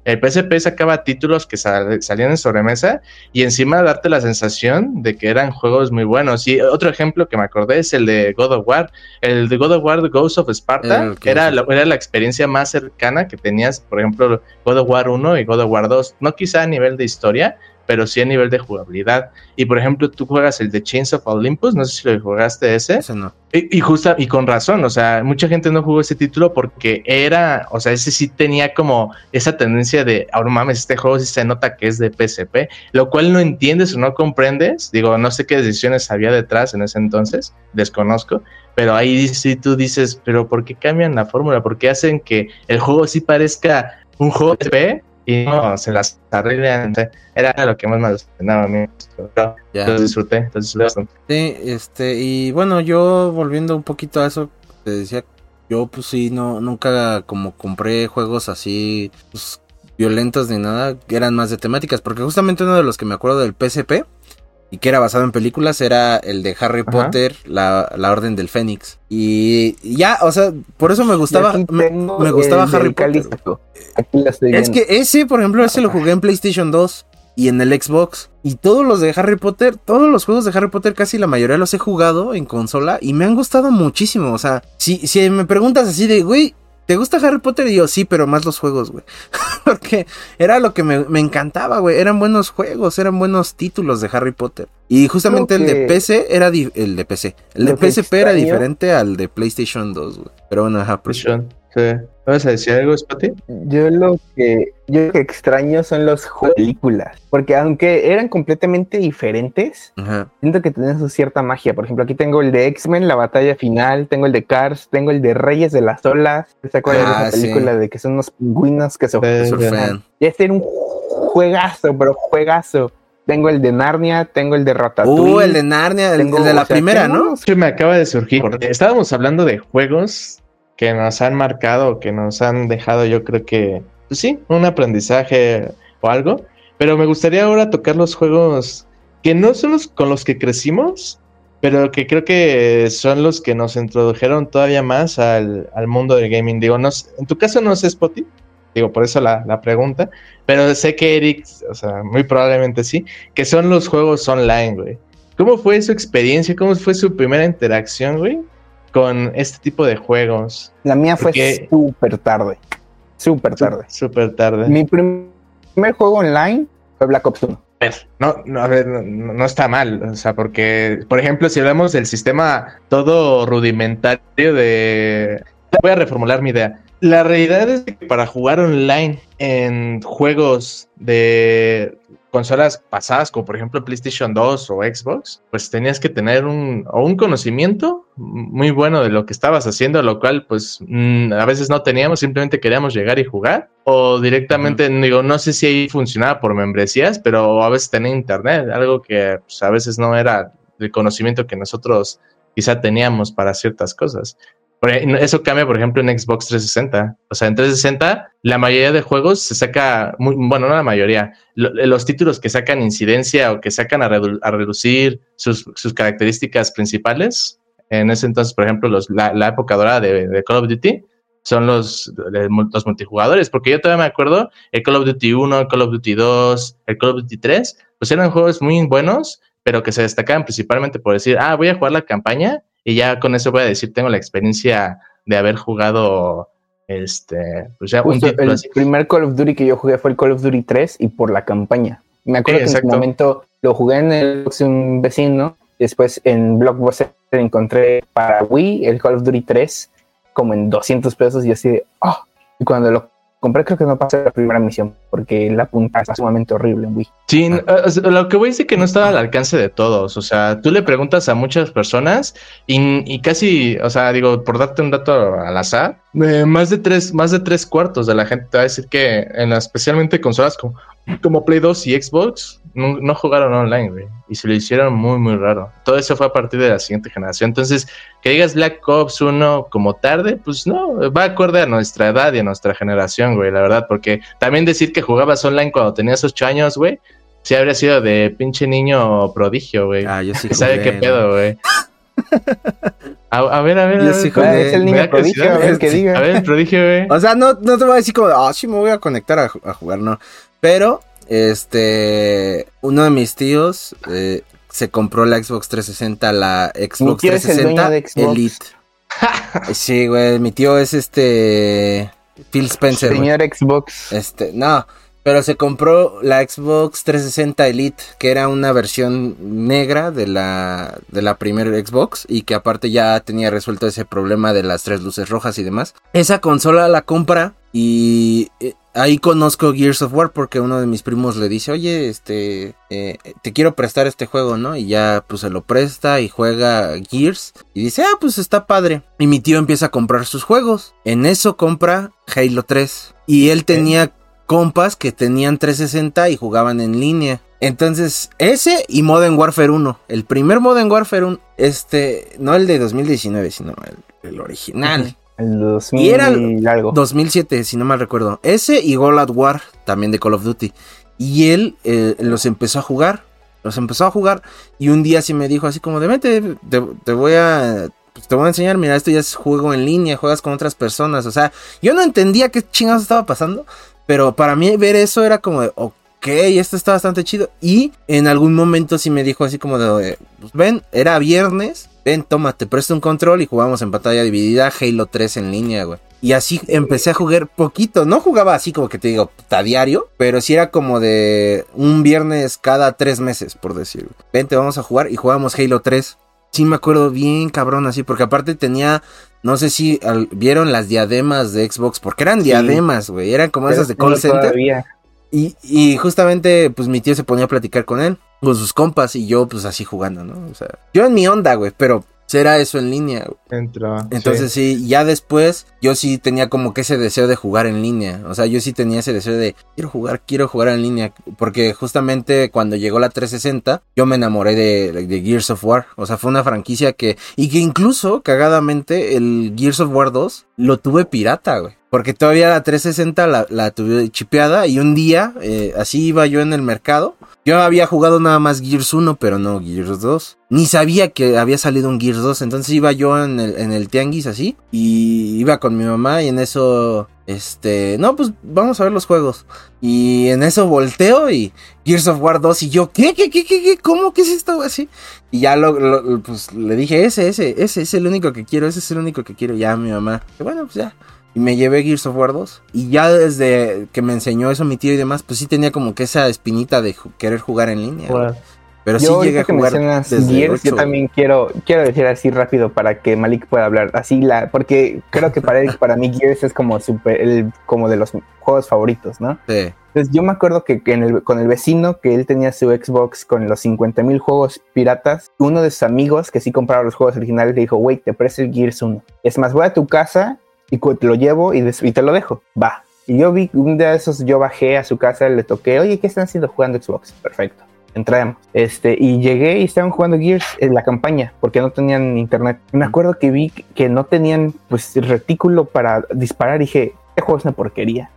El PSP sacaba títulos que salían en sobremesa y encima darte la sensación de que eran juegos muy buenos. Y otro ejemplo que me acordé es el de God of War. El de God of War Ghost of Sparta era, la, era la experiencia más cercana que tenías, por ejemplo, God of War 1 y God of War 2. No quizá a nivel de historia, pero sí a nivel de jugabilidad. Y por ejemplo, tú juegas el de Chains of Olympus, no sé si lo jugaste ese. Ese no. Y, justa, y con razón, o sea, mucha gente no jugó ese título porque era, o sea, ese sí tenía como esa tendencia de, ahora mames, este juego sí se nota que es de PSP, lo cual no entiendes o no comprendes. Digo, no sé qué decisiones había detrás en ese entonces, desconozco, pero ahí sí tú dices, pero ¿por qué cambian la fórmula? ¿Por qué hacen que el juego sí parezca un juego de PSP y no, se las arreglan. Era lo que más me gustaba a mí. Lo disfruté, entonces Sí, este, y bueno, yo volviendo un poquito a eso, te decía, yo pues sí, no, nunca como compré juegos así, pues, violentos ni nada, eran más de temáticas, porque justamente uno de los que me acuerdo del PSP y que era basado en películas era el de Harry Potter, la, Orden del Fénix. Y ya, o sea, por eso me gustaba, me, gustaba Harry Potter. es que ese, por ejemplo, ese lo jugué en PlayStation 2 y en el Xbox. Y todos los de Harry Potter, todos los juegos de Harry Potter, casi la mayoría los he jugado en consola y me han gustado muchísimo. O sea, si, si me preguntas así de, güey, ¿Te gusta Harry Potter? Y yo, sí, pero más los juegos, güey. (laughs) Porque era lo que me, encantaba, güey. Eran buenos juegos, eran buenos títulos de Harry Potter. Y justamente el de PC era el de PC. El de PSP era diferente al de PlayStation 2, güey. Pero bueno, ajá, pues. ¿Vas a decir algo, Spotty? Yo lo que yo lo que extraño son las películas, porque aunque eran completamente diferentes, siento que tienen su cierta magia. Por ejemplo, aquí tengo el de X-Men, la batalla final, tengo el de Cars, tengo el de Reyes de las Olas. ¿Se acuerdan de esa ah, película de que son unos pingüinos que se surfean? Y este era un juegazo, pero juegazo. Tengo el de Narnia, tengo el de Ratatouille. Uh, el de Narnia, el, de la primera, ¿no? Que me acaba de surgir. Estábamos hablando de juegos que nos han marcado, que nos han dejado, yo creo que, pues sí, un aprendizaje o algo. Pero me gustaría ahora tocar los juegos que no son los con los que crecimos, pero que creo que son los que nos introdujeron todavía más al, mundo del gaming. Digo, no, en tu caso no sé Spotty, digo, por eso la, la, pregunta, pero sé que Eric, o sea, muy probablemente sí, que son los juegos online, güey. ¿Cómo fue su experiencia? ¿Cómo fue su primera interacción, güey? Con este tipo de juegos? La mía fue súper tarde. Súper tarde. Súper tarde. Mi primer juego online fue Black Ops 1. No, no, a ver, no, está mal, o sea, porque, por ejemplo, si hablamos del sistema todo rudimentario de, voy a reformular mi idea. La realidad es que para jugar online en juegos de consolas pasadas, como por ejemplo PlayStation 2 o Xbox, pues tenías que tener un, o un conocimiento muy bueno de lo que estabas haciendo, lo cual pues mm, a veces no teníamos, simplemente queríamos llegar y jugar, o directamente, digo, no sé si ahí funcionaba por membresías, pero a veces tenía internet, algo que pues, a veces no era el conocimiento que nosotros quizá teníamos para ciertas cosas. Eso cambia, por ejemplo, en Xbox 360. O sea, en 360 la mayoría de juegos se saca, bueno, no la mayoría, los títulos que sacan incidencia o que sacan a, reducir sus, características principales. En ese entonces, por ejemplo, los, la, época dorada de, Call of Duty son los, los multijugadores, porque yo todavía me acuerdo, el Call of Duty 1, el Call of Duty 2, el Call of Duty 3, pues eran juegos muy buenos, pero que se destacaban principalmente por decir, ah, voy a jugar la campaña y ya con eso voy a decir, tengo la experiencia de haber jugado este, pues ya un el primer Call of Duty que yo jugué fue el Call of Duty 3 y por la campaña. Me acuerdo que en ese momento lo jugué en el de un vecino, después en Blockbuster encontré para Wii el Call of Duty 3 como en 200 pesos y así de, oh, y cuando lo compré creo que no pasé la primera misión porque la punta está sumamente horrible en Wii. Sí, lo que voy a decir que no estaba al alcance de todos. O sea, tú le preguntas a muchas personas y, casi, o sea, digo, por darte un dato al azar, eh, más de tres, más de tres cuartos de la gente te va a decir que en especialmente consolas como, como Play 2 y Xbox, no, jugaron online, güey. Y se lo hicieron muy, muy raro. Todo eso fue a partir de la siguiente generación. Entonces, que digas Black Ops 1 como tarde, pues no, va acorde a nuestra edad y a nuestra generación, güey, la verdad. Porque también decir que jugabas online cuando tenías 8 años, güey, sí habría sido de pinche niño prodigio, güey. Ah, yo sí. (laughs) ¿Sabe qué pedo, güey? A, ver, a ver. Yo sí Es el niño prodigio, a ver qué diga. A ver, prodigio, güey. O sea, no, no te voy a decir como, ah, sí me voy a conectar a, a jugar, no. Pero este, uno de mis tíos eh, se compró la Xbox 360, la Xbox 360 Elite. (laughs) sí, güey, mi tío es este Phil Spencer. Señor Xbox. Este, no, pero se compró la Xbox 360 Elite, que era una versión negra de la de la primera Xbox y que aparte ya tenía resuelto ese problema de las tres luces rojas y demás. Esa consola la compra y eh, ahí conozco Gears of War porque uno de mis primos le dice, oye, este, eh, te quiero prestar este juego, ¿no? Y ya pues se lo presta y juega Gears y dice, ah, pues está padre. Y mi tío empieza a comprar sus juegos. En eso compra Halo 3. Y él tenía compas que tenían 360 y jugaban en línea. Entonces, ese y Modern Warfare 1. El primer Modern Warfare 1, este, no el de 2019, sino el, original. El 2000 y era algo. 2007, si no mal recuerdo. Ese y Gold at War, también de Call of Duty. Y él eh, los empezó a jugar. Los empezó a jugar. Y un día sí me dijo así como de te, te, voy a. Pues, te voy a enseñar, mira, esto ya es juego en línea, juegas con otras personas. O sea, yo no entendía qué chingados estaba pasando. Pero para mí ver eso era como de, ok, esto está bastante chido. Y en algún momento sí me dijo así como de, pues ven, era viernes ven, toma, te presto un control y jugamos en pantalla dividida Halo 3 en línea, güey. Y así empecé a jugar poquito. No jugaba así como que te digo, a diario, pero sí era como de un viernes cada tres meses, por decirlo. Vente, vamos a jugar y jugamos Halo 3. Sí me acuerdo bien cabrón así, porque aparte tenía, no sé si vieron las diademas de Xbox, porque eran diademas, güey, eran como esas de call center. Y, y justamente, pues mi tío se ponía a platicar con él con sus compas y yo pues así jugando, ¿no? O sea, yo en mi onda, güey, pero será eso en línea. Entra, Entonces sí. ya después yo sí tenía como que ese deseo de jugar en línea. O sea, yo sí tenía ese deseo de quiero jugar, quiero jugar en línea. Porque justamente cuando llegó la 360 yo me enamoré de, de Gears of War. O sea, fue una franquicia que... Y que incluso, cagadamente, el Gears of War 2 lo tuve pirata, güey. Porque todavía la 360 la, la tuve chipeada y un día, eh, así iba yo en el mercado. Yo había jugado nada más Gears 1, pero no Gears 2. Ni sabía que había salido un Gears 2. Entonces iba yo en el, en el tianguis así. Y iba con mi mamá y en eso, este, no, pues vamos a ver los juegos. Y en eso volteo y Gears of War 2 y yo, ¿qué, qué, qué, qué, qué? ¿Cómo? ¿Qué es esto? Así. Y ya lo, pues le dije, ese, ese, ese es el único que quiero, ese es el único que quiero. Ya mi mamá, bueno, pues ya. Y me llevé Gears of War 2. Y ya desde que me enseñó eso mi tío y demás, pues sí tenía como que esa espinita de querer jugar en línea. Pero sí llegué a jugar desde Gears, yo también quiero, quiero decir así rápido para que Malik pueda hablar. Así la, porque creo que para (laughs) para mí Gears es como super, el, como de los juegos favoritos, ¿no? Sí. Entonces yo me acuerdo que, con el vecino que él tenía su Xbox con los 50 mil juegos piratas, uno de sus amigos que sí compraba los juegos originales le dijo, wait, te presto el Gears 1. Es más, voy a tu casa y te lo llevo y, y te lo dejo. Va. Y yo vi un día de esos, yo bajé a su casa, le toqué, oye, ¿qué están haciendo jugando Xbox? Perfecto entramos. Este, y llegué y estaban jugando Gears en la campaña porque no tenían internet. Me acuerdo que vi que no tenían pues retículo para disparar y dije, este juego es una porquería.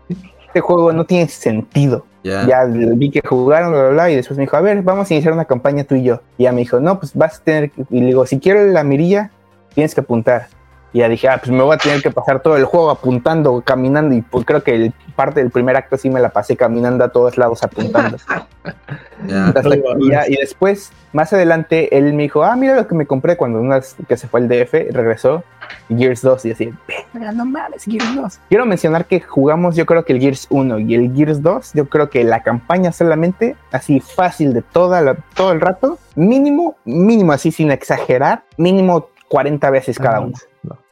Este juego no tiene sentido. Ya vi que jugaron, bla, bla, bla, y después me dijo, a ver, vamos a iniciar una campaña tú y yo. Y ya me dijo, no, pues vas a tener. Y le digo, si quiero la mirilla, tienes que apuntar. Y ya dije, ah, pues me voy a tener que pasar todo el juego apuntando, caminando. Y pues creo que el, parte del primer acto sí me la pasé caminando a todos lados apuntando. (laughs) y, después, más adelante, él me dijo, ah, mira lo que me compré cuando una que se fue el DF, regresó. Gears 2 y así, no mames, Gears 2. Quiero mencionar que jugamos, yo creo que el Gears 1 y el Gears 2, yo creo que la campaña solamente, así fácil de toda la, todo el rato, mínimo, mínimo así sin exagerar, mínimo 40 veces cada uno.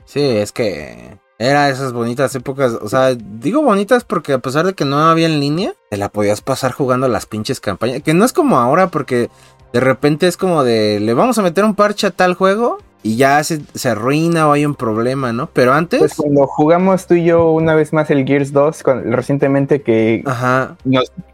Sí, es que era esas bonitas épocas, o sea, digo bonitas porque a pesar de que no había en línea, te la podías pasar jugando las pinches campañas, que no es como ahora porque de repente es como de, le vamos a meter un parche a tal juego y ya se, se arruina o hay un problema, ¿no? Pero antes... Pues cuando jugamos tú y yo una vez más el Gears 2, recientemente que... Ajá.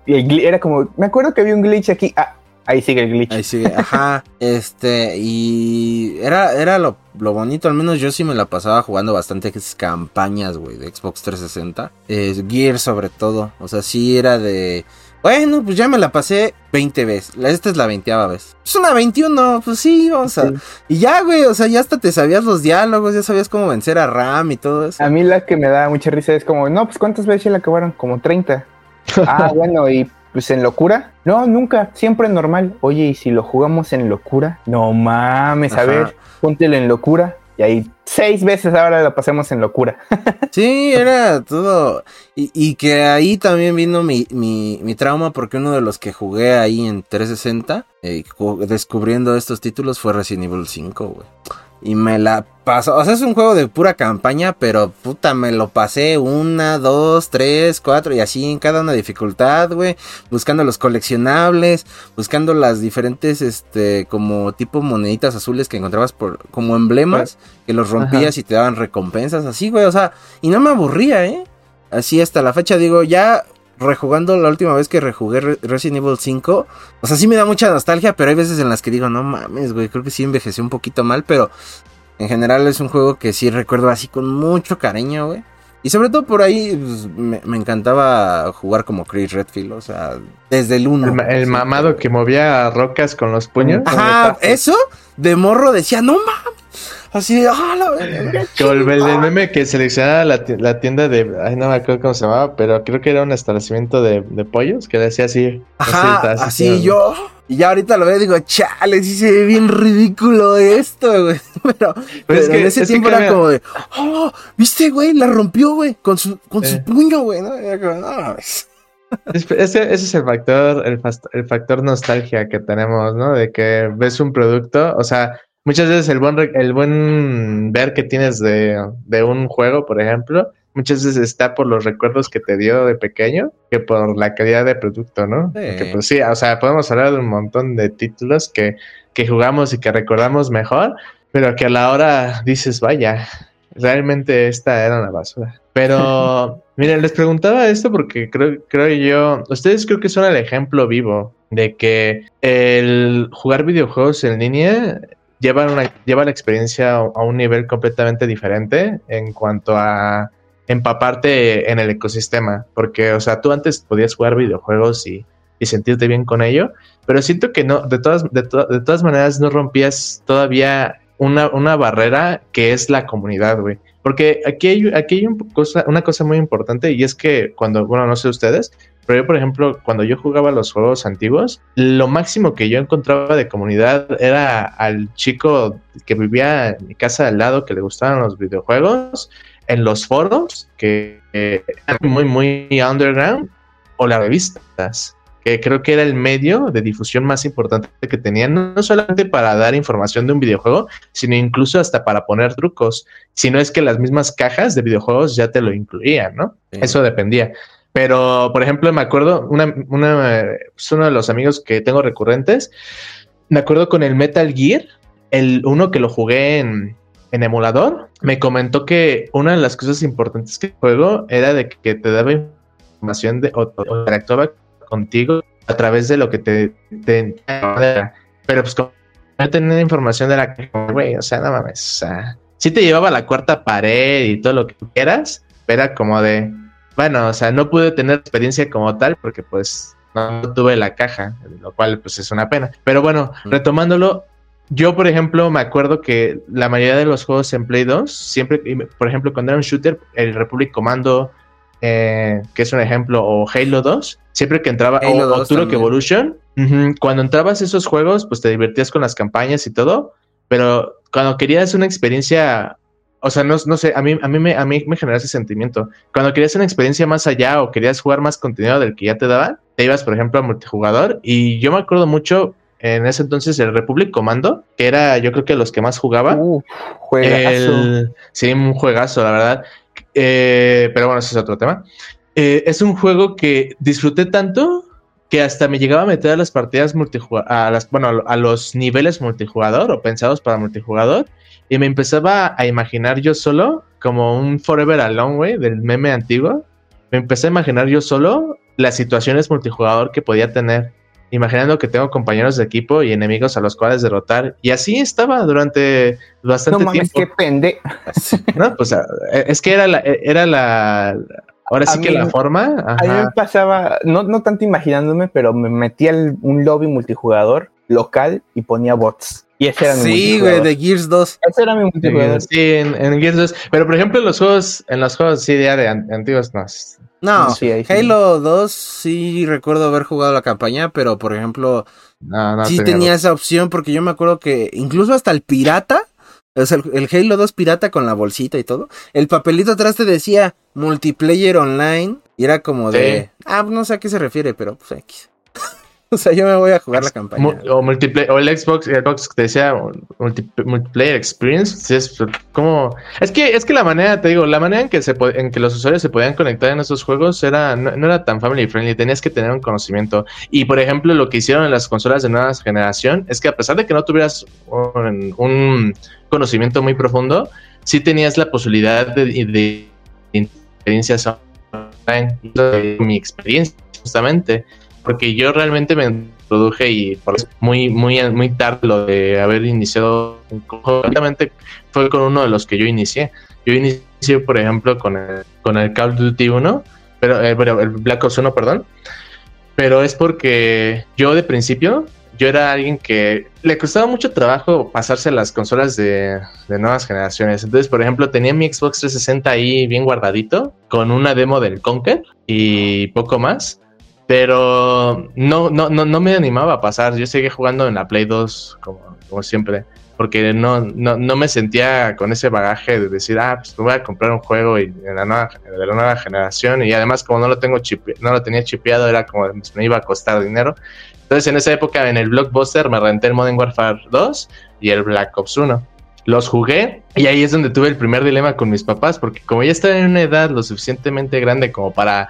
era como, me acuerdo que había un glitch aquí, ah, Ahí sigue el glitch. Ahí sigue, ajá. este, y era, era lo, lo, bonito, al menos yo sí me la pasaba jugando bastante campañas, güey, de Xbox 360. Eh, Gear sobre todo. O sea, sí era de. Bueno, pues ya me la pasé 20 veces. Esta es la 20 vez. Es una 21, pues sí, vamos a. Y ya, güey, o sea, ya hasta te sabías los diálogos, ya sabías cómo vencer a Ram y todo eso. A mí la que me da mucha risa es como, no, pues ¿cuántas veces la acabaron? Como 30. (laughs) ah, bueno, y pues en locura. No, nunca, siempre normal. Oye, ¿y si lo jugamos en locura? No mames, a ver, póntelo en locura. Y ahí seis veces ahora lo pasemos en locura. (laughs) sí, era todo. Y, que ahí también vino mi, mi, trauma porque uno de los que jugué ahí en 360, eh, descubriendo estos títulos, fue Resident Evil 5, güey. Y me la paso. O sea, es un juego de pura campaña, pero puta, me lo pasé una, dos, tres, cuatro y así en cada una dificultad, güey. Buscando los coleccionables, buscando las diferentes, este, como tipo moneditas azules que encontrabas por, como emblemas, que los rompías y te daban recompensas, así, güey. O sea, y no me aburría, ¿eh? Así hasta la fecha, digo, ya rejugando la última vez que rejugué Resident Evil 5, o sea, sí me da mucha nostalgia, pero hay veces en las que digo, no mames, güey, creo que sí envejeció un poquito mal, pero en general es un juego que sí recuerdo así con mucho cariño, güey. Y sobre todo por ahí pues, me, encantaba jugar como Chris Redfield, o sea, desde el 1. El, mamado que movía rocas con los puños. Ajá, eso de morro decía, no mames, Así, ah, la el, el meme que seleccionaba la, la, tienda de. Ay, no me acuerdo cómo se llamaba, pero creo que era un establecimiento de, de pollos que decía así. Ajá, así, yo. Y ya ahorita lo veo y digo, chale, sí se ve bien ridículo esto, güey. (laughs) Pero, pero, es que, en ese tiempo era como de, oh, viste, güey, la rompió, güey, con su, con su puño, güey. ¿no? ese, es el factor, el, el factor nostalgia que tenemos, ¿no? De que ves un producto, o sea, muchas veces el buen, el buen ver que tienes de, de, un juego, por ejemplo, muchas veces está por los recuerdos que te dio de pequeño que por la calidad de producto, ¿no? Sí. pues sí, o sea, podemos hablar de un montón de títulos que, que jugamos y que recordamos mejor, pero que a la hora dices, vaya, realmente esta era una basura. Pero, (laughs) miren, les preguntaba esto porque creo, creo yo, ustedes creo que son el ejemplo vivo de que el jugar videojuegos en línea lleva, una, lleva la experiencia a un nivel completamente diferente en cuanto a empaparte en el ecosistema. Porque, o sea, tú antes podías jugar videojuegos y, sentirte bien con ello, pero siento que no, de todas, de, todas maneras no rompías todavía una, una, barrera que es la comunidad, güey. Porque aquí hay, aquí hay una cosa muy importante y es que cuando, bueno, no sé ustedes, pero yo, por ejemplo, cuando yo jugaba los juegos antiguos, lo máximo que yo encontraba de comunidad era al chico que vivía en mi casa al lado que le gustaban los videojuegos, en los foros, que eran muy, muy underground, o las revistas. Que creo que era el medio de difusión más importante que tenían, no solamente para dar información de un videojuego, sino incluso hasta para poner trucos, si no es que las mismas cajas de videojuegos ya te lo incluían, ¿no? Eso dependía. Pero, por ejemplo, me acuerdo, una, una, pues, uno de los amigos que tengo recurrentes, me acuerdo con el Metal Gear, el uno que lo jugué en, en emulador, me comentó que una de las cosas importantes que el juego era de que te daba información de, o, interactuaba contigo a través de lo que te, pero pues como no tenía información de la que, güey, o sea, no mames, o sea, sí te llevaba la cuarta pared y todo lo que quieras, pero era como de, bueno, o sea, no pude tener experiencia como tal porque pues no tuve la caja, lo cual pues es una pena. Pero bueno, retomándolo, yo, por ejemplo, me acuerdo que la mayoría de los juegos en Play 2, siempre, por ejemplo, cuando era un shooter, el Republic Commando, eh, que es un ejemplo, o Halo 2, siempre que entraba, o, Turok Evolution, cuando entrabas a esos juegos, pues te divertías con las campañas y todo, pero cuando querías una experiencia, o sea, no, no sé, a mí, a, mí me, a mí me genera ese sentimiento. Cuando querías una experiencia más allá o querías jugar más contenido del que ya te daban, te ibas, por ejemplo, a multijugador, y yo me acuerdo mucho en ese entonces el Republic Commando, que era yo creo que los que más jugaba. Uh, juegazo. sí, un juegazo, la verdad. Eh, pero bueno, ese es otro tema. Eh, es un juego que disfruté tanto que hasta me llegaba a meter a las partidas multijugador, a los niveles multijugador o pensados para multijugador, y me empezaba a imaginar yo solo, como un Forever Alone, way del meme antiguo, me empecé a imaginar yo solo las situaciones multijugador que podía tener imaginando que tengo compañeros de equipo y enemigos a los cuales derrotar. Y así estaba durante bastante no mames, tiempo. qué pende. No, pues es que era la, era la ahora sí que la forma. A mí me pasaba, no, no tanto imaginándome, pero me metía un lobby multijugador local y ponía bots. Y ese era mi Sí, güey, de Gears 2. Ese era mi multijugador. Sí, en, Gears 2. Pero por ejemplo, en los juegos, en los juegos sí de, de antiguos, no. No, Halo 2 sí recuerdo haber jugado la campaña, pero por ejemplo, sí tenía, esa opción porque yo me acuerdo que incluso hasta el pirata, o sea, el, Halo 2 pirata con la bolsita y todo, el papelito atrás te decía multiplayer online y era como de, ah, no sé a qué se refiere, pero pues X. (laughs) O sea, yo me voy a jugar la campaña. O, o el Xbox, el Xbox que te decía multiplayer experience. Es como. Es que, es que la manera, te digo, la manera en que se en que los usuarios se podían conectar en esos juegos era, no, era tan family friendly. Tenías que tener un conocimiento. Y por ejemplo, lo que hicieron en las consolas de nueva generación es que a pesar de que no tuvieras un, conocimiento muy profundo, sí tenías la posibilidad de, de experiencias online. Mi experiencia, justamente porque yo realmente me introduje y por eso muy, muy, muy tarde lo de haber iniciado Obviamente fue con uno de los que yo inicié. Yo inicié, por ejemplo, con el, con el Call of Duty 1, pero, eh, el Black Ops 1, perdón. Pero es porque yo de principio, yo era alguien que le costaba mucho trabajo pasarse las consolas de, de nuevas generaciones. Entonces, por ejemplo, tenía mi Xbox 360 ahí bien guardadito, con una demo del Conquer y poco más pero no, no, no, no me animaba a pasar. Yo seguí jugando en la Play 2, como, como siempre, porque no, no, no me sentía con ese bagaje de decir, ah, pues voy a comprar un juego y de, la nueva, de la nueva generación. Y además, como no lo, tengo no lo tenía chipeado, era como me iba a costar dinero. Entonces, en esa época, en el Blockbuster, me renté el Modern Warfare 2 y el Black Ops 1 los jugué y ahí es donde tuve el primer dilema con mis papás, porque como ya estaba en una edad lo suficientemente grande como para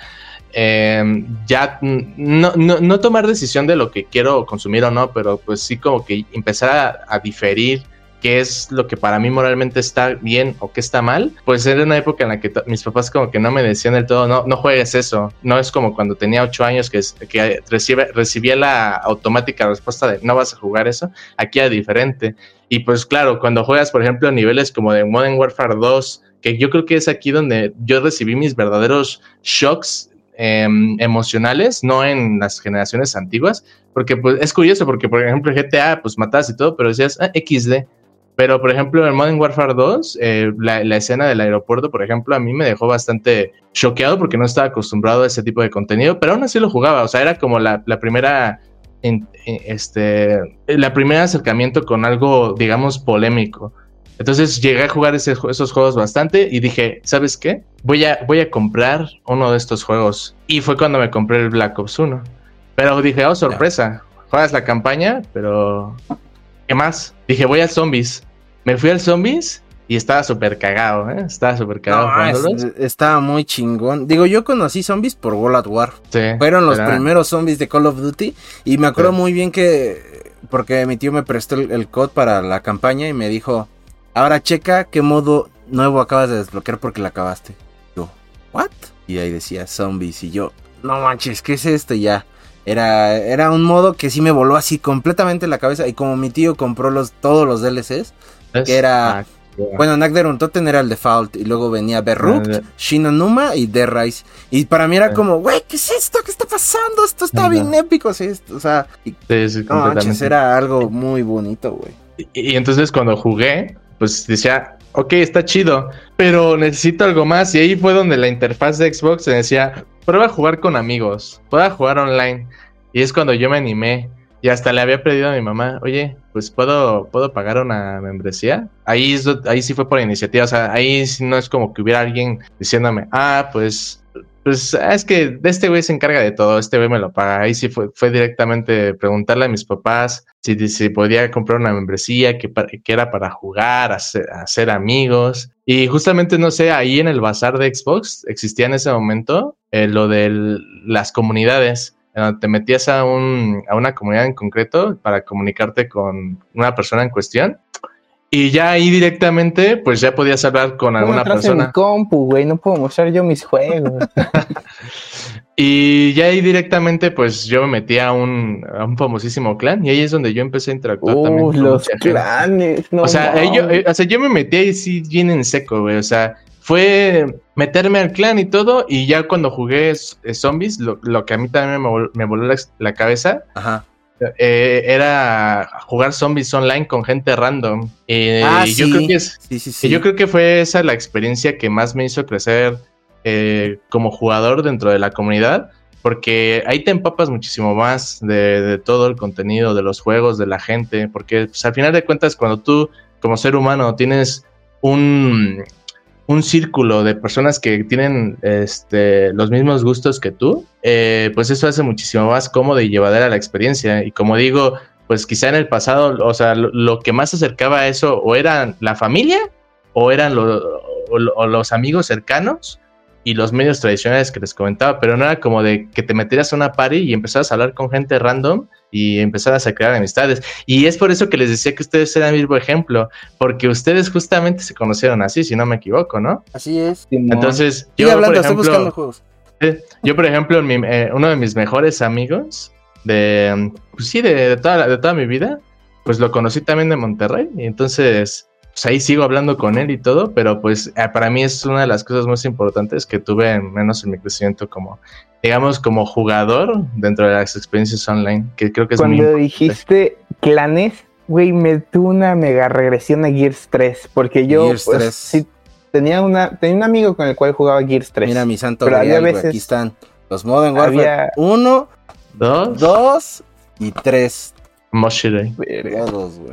eh, ya no, no, tomar decisión de lo que quiero consumir o no, pero pues sí como que empezar a, diferir qué es lo que para mí moralmente está bien o qué está mal, pues era una época en la que mis papás como que no me decían del todo, no, no juegues eso, no es como cuando tenía ocho años que, que recibe, recibía la automática respuesta de no vas a jugar eso, aquí era diferente. Y pues claro, cuando juegas por ejemplo niveles como de Modern Warfare 2, que yo creo que es aquí donde yo recibí mis verdaderos shocks Em, emocionales, no en las generaciones antiguas, porque pues es curioso, porque por ejemplo GTA, pues matas y todo, pero decías ah, XD. Pero por ejemplo en Modern Warfare 2, eh, la, escena del aeropuerto, por ejemplo, a mí me dejó bastante choqueado porque no estaba acostumbrado a ese tipo de contenido, pero aún así lo jugaba, o sea, era como la, la primera este, la primera acercamiento con algo, digamos, polémico. Entonces llegué a jugar esos juegos bastante y dije, ¿sabes qué? Voy a, voy a comprar uno de estos juegos. Y fue cuando me compré el Black Ops 1. Pero dije, oh, sorpresa, juegas la campaña, pero ¿qué más? Dije, voy al zombies. Me fui al zombies y estaba súper cagado, ¿eh? Estaba súper cagado. estaba muy chingón. Digo, yo conocí zombies por World at War. Sí, Fueron los primeros zombies de Call of Duty. Y me acuerdo muy bien que. Porque mi tío me prestó el, el code para la campaña y me dijo: Ahora checa qué modo nuevo acabas de desbloquear porque la acabaste. Yo, ¿what? Y ahí decía zombies. Y yo, no manches, ¿qué es esto? Y ya. Era, era un modo que sí me voló así completamente la cabeza. Y como mi tío compró los, todos los DLCs, que era. Ah, bueno, Nagder Untoten era el default. Y luego venía Berrupt, Shinonuma y The Rise. Y para mí era como, güey, ¿qué es esto? ¿Qué está pasando? Esto está bien épico. Sí, o sea, era algo muy bonito, güey. Y, y, entonces cuando jugué, pues decía, ok, está chido, pero necesito algo más. Y ahí fue donde la interfaz de Xbox se decía, prueba a jugar con amigos, pueda jugar online. Y es cuando yo me animé. Y hasta le había pedido a mi mamá, oye, pues puedo, puedo pagar una membresía. Ahí, ahí sí fue por iniciativa, o sea, ahí no es como que hubiera alguien diciéndome, ah, pues, pues es que este güey se encarga de todo, este güey me lo paga. Ahí sí fue, fue directamente preguntarle a mis papás si, si podía comprar una membresía que, que era para jugar, hacer, amigos. Y justamente, no sé, ahí en el bazar de Xbox existía en ese momento eh, lo de las comunidades te metías a, un, a una comunidad en concreto para comunicarte con una persona en cuestión. Y ya ahí directamente, pues ya podías hablar con alguna persona. mi compu, güey, no puedo mostrar yo mis juegos. (laughs) (laughs) y ya ahí directamente, pues yo me metí a un, a un famosísimo clan y ahí es donde yo empecé a interactuar también. Con los clanes, no. O sea, eh, o sea, yo me metí ahí sí bien en seco, güey. O sea, fue meterme al clan y todo, y ya cuando jugué zombies, lo, que a mí también me, voló la, cabeza, eh, era jugar zombies online con gente random. Ah, y yo creo que es, yo creo que fue esa la experiencia que más me hizo crecer eh, como jugador dentro de la comunidad. Porque ahí te empapas muchísimo más de, todo el contenido, de los juegos, de la gente. Porque pues, al final de cuentas, cuando tú, como ser humano, tienes un, un círculo de personas que tienen este, los mismos gustos que tú, eh, pues eso hace muchísimo más cómodo y llevadera la experiencia. Y como digo, pues quizá en el pasado, o sea, lo, que más se acercaba a eso o eran la familia o eran los amigos cercanos y los medios tradicionales que les comentaba, pero no era como de que te metieras a una party y empezaras a hablar con gente random y empezaras a crear amistades. Y es por eso que les decía que ustedes eran el mismo ejemplo, porque ustedes justamente se conocieron así, si no me equivoco, ¿no? Así es. Entonces, yo, por ejemplo, Yo, por ejemplo, eh, uno de mis mejores amigos de, pues sí, de, toda, de toda mi vida, pues lo conocí también de Monterrey, y entonces pues ahí sigo hablando con él y todo, pero pues eh, para mí es una de las cosas más importantes que tuve, menos en mi crecimiento como, digamos, como jugador dentro de las experiencias online, que creo que es Cuando dijiste clanes, güey, me tuvo una mega regresión a Gears 3, porque yo pues, sí, tenía, una, tenía un amigo con el cual jugaba Gears 3. Mira mi santo pero veces, aquí están los Modern Warfare 1, 2 y 3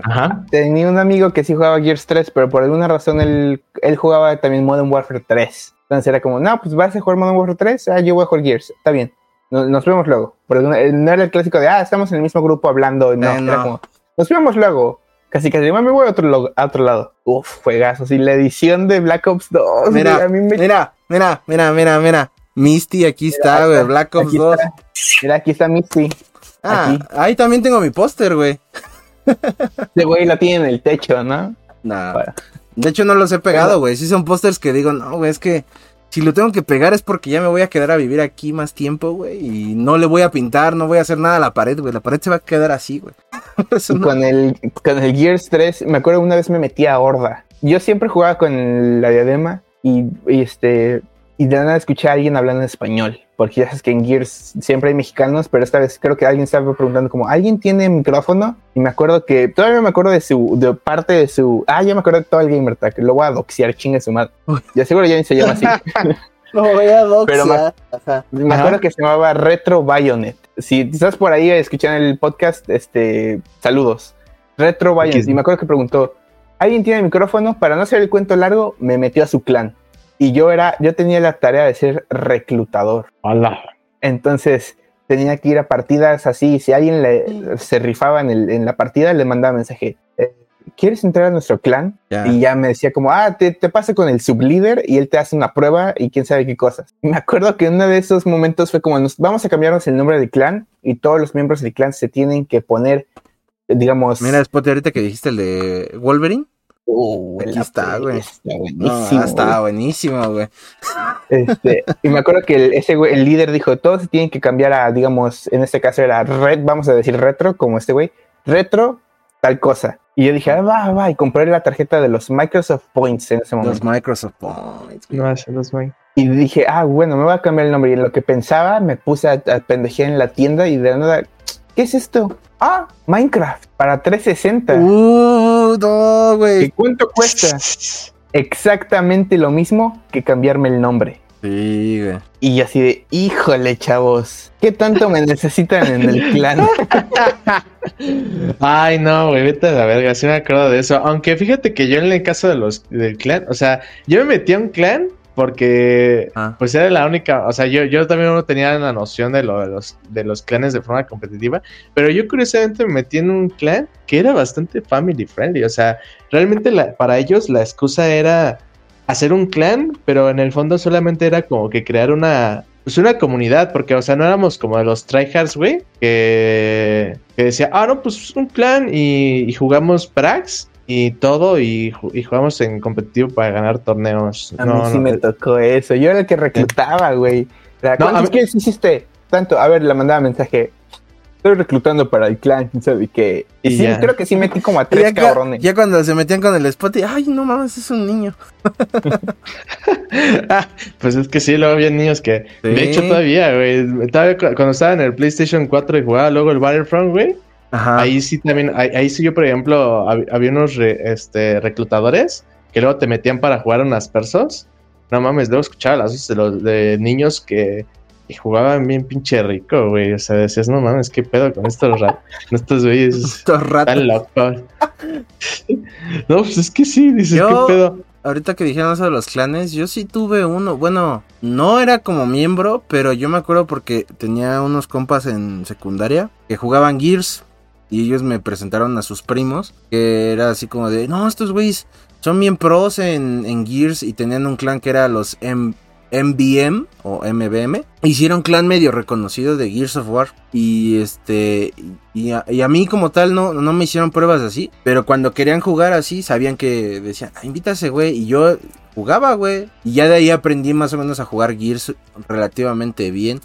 Ajá. Tenía un amigo que sí jugaba Gears 3, pero por alguna razón él, él jugaba también Modern Warfare 3. Entonces era como, no, pues vas a jugar Modern Warfare 3, ah, yo voy a jugar Gears, está bien. Nos, vemos luego. no era el clásico de, ah, estamos en el mismo grupo hablando. No, eh, era como, nos vemos luego. Casi casi, me voy a otro, a otro lado. Uf, juegazos. Y la edición de Black Ops 2. Mira, mira, mira, mira, mira, mira. Misty, aquí está, güey, Black Ops 2. Mira, aquí está Misty. Ah, ahí también tengo mi póster, güey. Ese güey lo tiene en el techo, ¿no? Nah. De hecho, no los he pegado, güey. Sí son pósters que digo, no, güey, es que si lo tengo que pegar es porque ya me voy a quedar a vivir aquí más tiempo, güey. Y no le voy a pintar, no voy a hacer nada a la pared, güey. La pared se va a quedar así, güey. (laughs) con, el, con el Gears 3, me acuerdo una vez me metí a Horda. Yo siempre jugaba con la diadema y, y este y de nada escuché a alguien hablando en español, porque ya sabes que en Gears siempre hay mexicanos, pero esta vez creo que alguien estaba preguntando como, ¿alguien tiene micrófono? Y me acuerdo que, todavía me acuerdo de su, de parte de su, ah, ya me acuerdo de todo el gamer tag, lo voy a doxear, chingue su madre. Ya seguro ya se llama así. (laughs) lo voy a doxear. Pero me, acuerdo que se llamaba Retro Bayonet. Si estás por ahí escuchando el podcast, este, saludos. Retro Bayonet. Y me acuerdo que preguntó, ¿alguien tiene micrófono? Para no hacer el cuento largo, me metió a su clan y yo era, yo tenía la tarea de ser reclutador. Hola. Entonces, tenía que ir a partidas así. Si alguien le, se rifaba en, el, en la partida, le mandaba mensaje. Eh, ¿Quieres entrar a nuestro clan? Y ya me decía como, ah, te, te pasa con el sublíder y él te hace una prueba y quién sabe qué cosas. Y (laughs) me acuerdo que uno de esos momentos fue como, nos, vamos a cambiarnos el nombre del clan y todos los miembros del clan se tienen que poner, digamos... Mira, después de ahorita que dijiste el de Wolverine. Uh, Aquí está, güey. Está buenísimo. está buenísimo, güey. Este, y me acuerdo que el, ese güey, el líder dijo, todos se tienen que cambiar a, digamos, en este caso era red, vamos a decir retro, como este güey, retro, tal cosa. Y yo dije, ah, va, va, y compré la tarjeta de los Microsoft Points en ese momento. Los Microsoft Points. No, los Y dije, ah, bueno, me voy a cambiar el nombre. Y en lo que pensaba, me puse a, a pendejear en la tienda y de nada, ¿qué es esto? Ah, Minecraft para 360. Uh, no, güey. ¿Y cuánto cuesta? Exactamente lo mismo que cambiarme el nombre. Sí, güey. Y así de, híjole, chavos, ¿qué tanto me necesitan en el clan? (laughs) Ay, no, güey, vete a la verga, sí me acuerdo de eso. Aunque fíjate que yo en el caso de los del clan, o sea, yo me metí a un clan porque ah. pues era la única, o sea, yo, yo también no tenía la noción de, lo, de, los, de los clanes de forma competitiva, pero yo curiosamente me metí en un clan que era bastante family friendly, o sea, realmente para ellos la excusa era hacer un clan, pero en el fondo solamente era como que crear una, pues una comunidad, porque, o sea, no éramos como de los tryhards, güey, que, que decía, ah, no, pues un clan y, y jugamos Prax y todo y, jugamos en competitivo para ganar torneos. A mí sí me tocó eso. Yo era el que reclutaba, güey. ¿Cuántos no, hiciste? Tanto, a ver, le mandaba mensaje. Estoy reclutando para el clan, ¿sabes qué? Y, sí, creo que sí metí como a tres cabrones. Ya cuando se metían con el spot y, ay, no mames, es un niño. (laughs) pues es que sí, luego había niños que, de hecho todavía, güey, cuando estaba en el PlayStation 4 y jugaba luego el Battlefront, güey, Ahí sí también, ahí, sí yo, por ejemplo, había unos este, reclutadores que luego te metían para jugar a unas personas. No mames, luego escuchaba las voces de los de niños que, jugaban bien pinche rico, güey. O sea, decías, no mames, qué pedo con estos ratos. estos güeyes. (laughs) estos ratos. Locos. (laughs) no, pues es que sí, dices, qué pedo. Ahorita que dijeron eso de los clanes, yo sí tuve uno. Bueno, no era como miembro, pero yo me acuerdo porque tenía unos compas en secundaria que jugaban Gears y ellos me presentaron a sus primos, que era así como de, no, estos güeyes son bien pros en, Gears y tenían un clan que era los MBM o MBM. Hicieron clan medio reconocido de Gears of War. Y este. Y a, mí, como tal, no, no me hicieron pruebas así. Pero cuando querían jugar así, sabían que decían, ah, invítase, güey. Y yo jugaba, güey. Y ya de ahí aprendí más o menos a jugar Gears relativamente bien.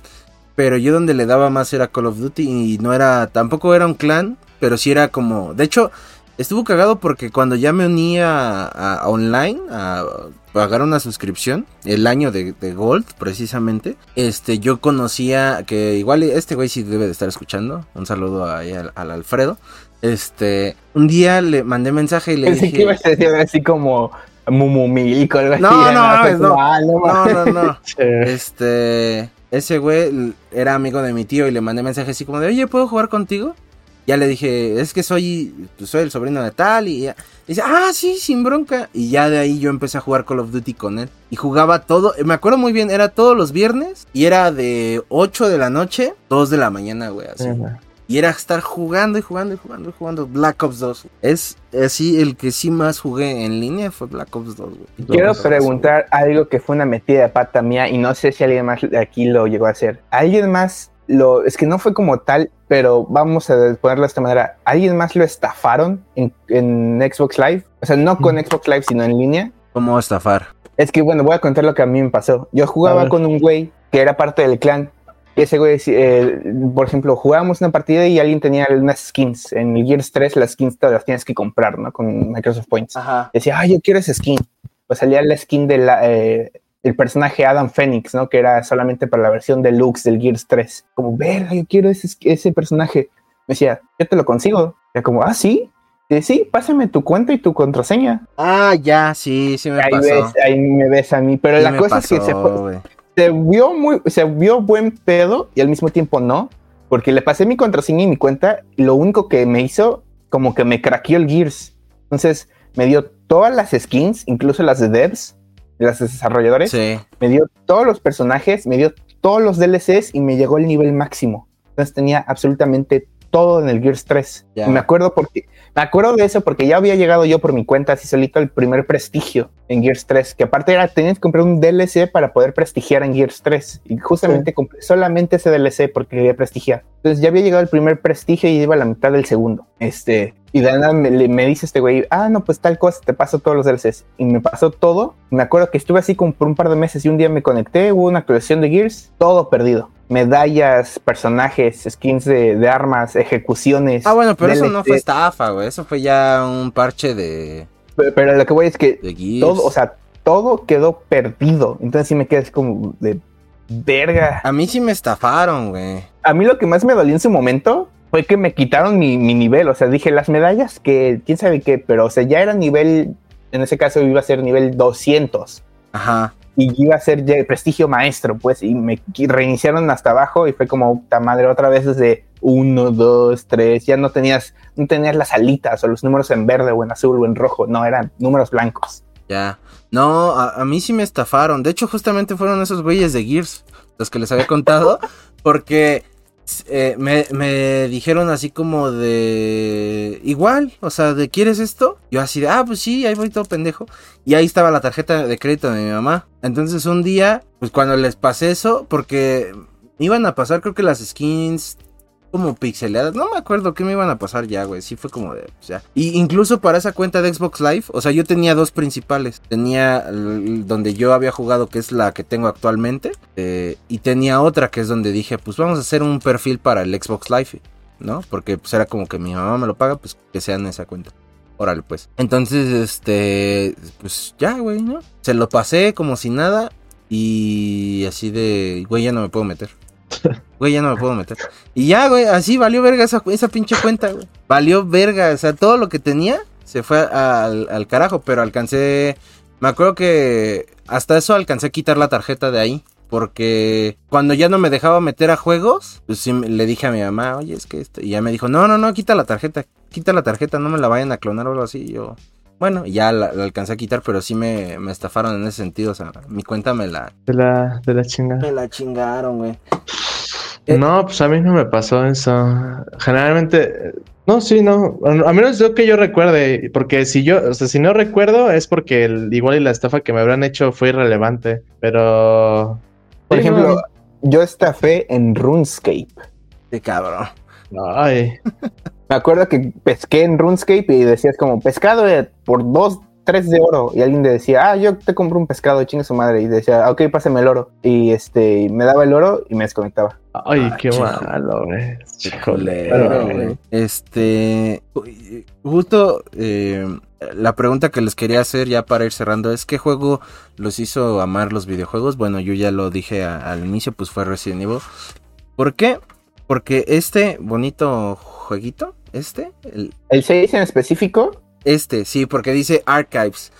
Pero yo donde le daba más era Call of Duty y no era, tampoco era un clan, pero sí era como, de hecho, estuvo cagado porque cuando ya me unía a, online, a pagar una suscripción, el año de, Gold precisamente, este, yo conocía que igual este güey sí debe de estar escuchando, un saludo ahí al, Alfredo, este, un día le mandé mensaje y le dije... que ibas a decir así como... Mumumil, no, no, no, no, no, no, (laughs) este, ese güey era amigo de mi tío y le mandé mensaje así como de, oye, ¿puedo jugar contigo? Ya le dije, es que soy, pues, soy el sobrino de tal y dice, ah, sí, sin bronca. Y ya de ahí yo empecé a jugar Call of Duty con él. Y jugaba todo, me acuerdo muy bien, era todos los viernes y era de 8 de la noche, 2 de la mañana, güey, así. Y era estar jugando y jugando y jugando y jugando Black Ops 2. Es así, el que sí más jugué en línea fue Black Ops 2. Quiero preguntar algo que fue una metida de pata mía y no sé si alguien más aquí lo llegó a hacer. ¿Alguien más lo, es que no fue como tal, pero vamos a ponerlo de esta manera. ¿Alguien más lo estafaron en, Xbox Live? O sea, no con Xbox Live, sino en línea. ¿Cómo estafar? Es que bueno, voy a contar lo que a mí me pasó. Yo jugaba con un güey que era parte del clan ese güey, eh, por ejemplo, jugábamos una partida y alguien tenía unas skins. En el Gears 3 las skins te las tienes que comprar, ¿no? Con Microsoft Points. Decía, ay, yo quiero esa skin. Pues salía la skin del eh, personaje Adam Phoenix, ¿no? Que era solamente para la versión deluxe del Gears 3. Como, verga, yo quiero ese, ese personaje. Me decía, yo te lo consigo. Era como, ah, sí. Sí, sí, pásame tu cuenta y tu contraseña. Ah, ya, sí, sí me ahí pasó. Ves, ahí me ves a mí, pero la cosa es que se, se vio muy, se vio buen pedo y al mismo tiempo no, porque le pasé mi contraseña y mi cuenta y lo único que me hizo como que me craqueó el Gears. Entonces me dio todas las skins, incluso las de devs, las desarrolladores. Me dio todos los personajes, me dio todos los DLCs y me llegó el nivel máximo. Entonces tenía absolutamente todo en el Gears 3. Me acuerdo porque me acuerdo de eso porque ya había llegado yo por mi cuenta así solito el primer prestigio en Gears 3, que aparte era tenías que comprar un DLC para poder prestigiar en Gears 3 y justamente compré solamente ese DLC porque quería prestigiar. Entonces ya había llegado el primer prestigio y iba a la mitad del segundo. Este, y de nada me, me, dice este güey, ah, no, pues tal cosa, te paso todos los DLCs. Y me pasó todo. Me acuerdo que estuve así como por un par de meses y un día me conecté, hubo una actualización de Gears, todo perdido medallas, personajes, skins de, armas, ejecuciones. Ah, bueno, pero eso no fue estafa, güey. Eso fue ya un parche de. Pero, lo que voy es que todo, o sea, todo quedó perdido. Entonces sí me quedé como de verga. A mí sí me estafaron, güey. A mí lo que más me dolió en su momento fue que me quitaron mi, mi nivel. O sea, dije las medallas que quién sabe qué, pero o sea, ya era nivel. En ese caso iba a ser nivel 200. Ajá y iba a ser prestigio maestro, pues, y me reiniciaron hasta abajo y fue como, puta madre, otra vez desde uno, dos, tres, ya no tenías, no tenías las alitas o los números en verde o en azul o en rojo, no, eran números blancos. Ya, no, a, mí sí me estafaron, de hecho justamente fueron esos güeyes de Gears, los que les había contado, (laughs) porque eh, me, me, dijeron así como de igual, o sea, de ¿quieres esto? Yo así de, ah, pues sí, ahí voy todo pendejo. Y ahí estaba la tarjeta de crédito de mi mamá. Entonces un día, pues cuando les pasé eso, porque iban a pasar creo que las skins como pixeleadas. No me acuerdo qué me iban a pasar ya, güey. Sí fue como de, o sea. Y incluso para esa cuenta de Xbox Live, o sea, yo tenía dos principales. Tenía donde yo había jugado, que es la que tengo actualmente. Eh, y tenía otra que es donde dije, pues vamos a hacer un perfil para el Xbox Live. ¿No? Porque pues era como que mi mamá me lo paga, pues que sea en esa cuenta. Órale, pues. Entonces, este, pues ya, güey, ¿no? Se lo pasé como si nada. Y así de, güey, ya no me puedo meter. Güey, ya no me puedo meter. Y ya, güey, así valió verga esa, esa pinche cuenta, güey. Valió verga, o sea, todo lo que tenía se fue al, carajo, pero alcancé... Me acuerdo que hasta eso alcancé a quitar la tarjeta de ahí. Porque cuando ya no me dejaba meter a juegos, pues sí le dije a mi mamá, oye, es que esto. Y ya me dijo, no, no, no, quita la tarjeta, quita la tarjeta, no me la vayan a clonar o algo así. Y yo, bueno, ya la, alcancé a quitar, pero sí me, me, estafaron en ese sentido. O sea, mi cuenta me la. De la, de la chingada. Me la chingaron, güey. Eh, no, pues a mí no me pasó eso. Generalmente, no, sí, no. A menos lo que yo recuerde, porque si yo, o sea, si no recuerdo es porque el, igual y la estafa que me habrán hecho fue irrelevante. Pero. Por ejemplo, yo estafé en RuneScape. De cabrón. Ay. (laughs) me acuerdo que pesqué en RuneScape y decías como pescado por dos tres de oro y alguien le decía, ah, yo te compro un pescado, chingue su madre. Y decía, ok, pásame el oro. Y este, me daba el oro y me desconectaba. Ay, qué malo, güey. Híjole. Este, justo eh, la pregunta que les quería hacer ya para ir cerrando es, ¿qué juego los hizo amar los videojuegos? Bueno, yo ya lo dije al inicio, pues fue Resident Evil. ¿Por qué? Porque este bonito jueguito, este... El, ¿El 6 en específico? Este, sí, porque dice Archives.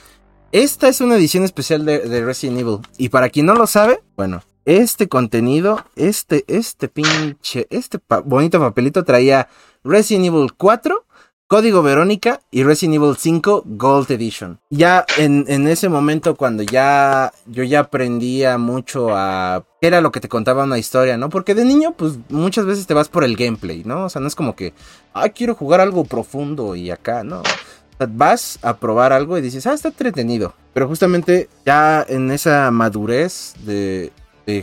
Esta es una edición especial de, Resident Evil. Y para quien no lo sabe, bueno, este contenido, este, este pinche, este bonito papelito traía Resident Evil 4, Código Verónica y Resident Evil 5 Gold Edition. Ya en, ese momento cuando ya yo ya aprendía mucho a era lo que te contaba una historia, ¿no? Porque de niño pues muchas veces te vas por el gameplay, ¿no? O sea, no es como que, ah, quiero jugar algo profundo y acá, ¿no? Vas a probar algo y dices, ah, está entretenido. Pero justamente ya en esa madurez de,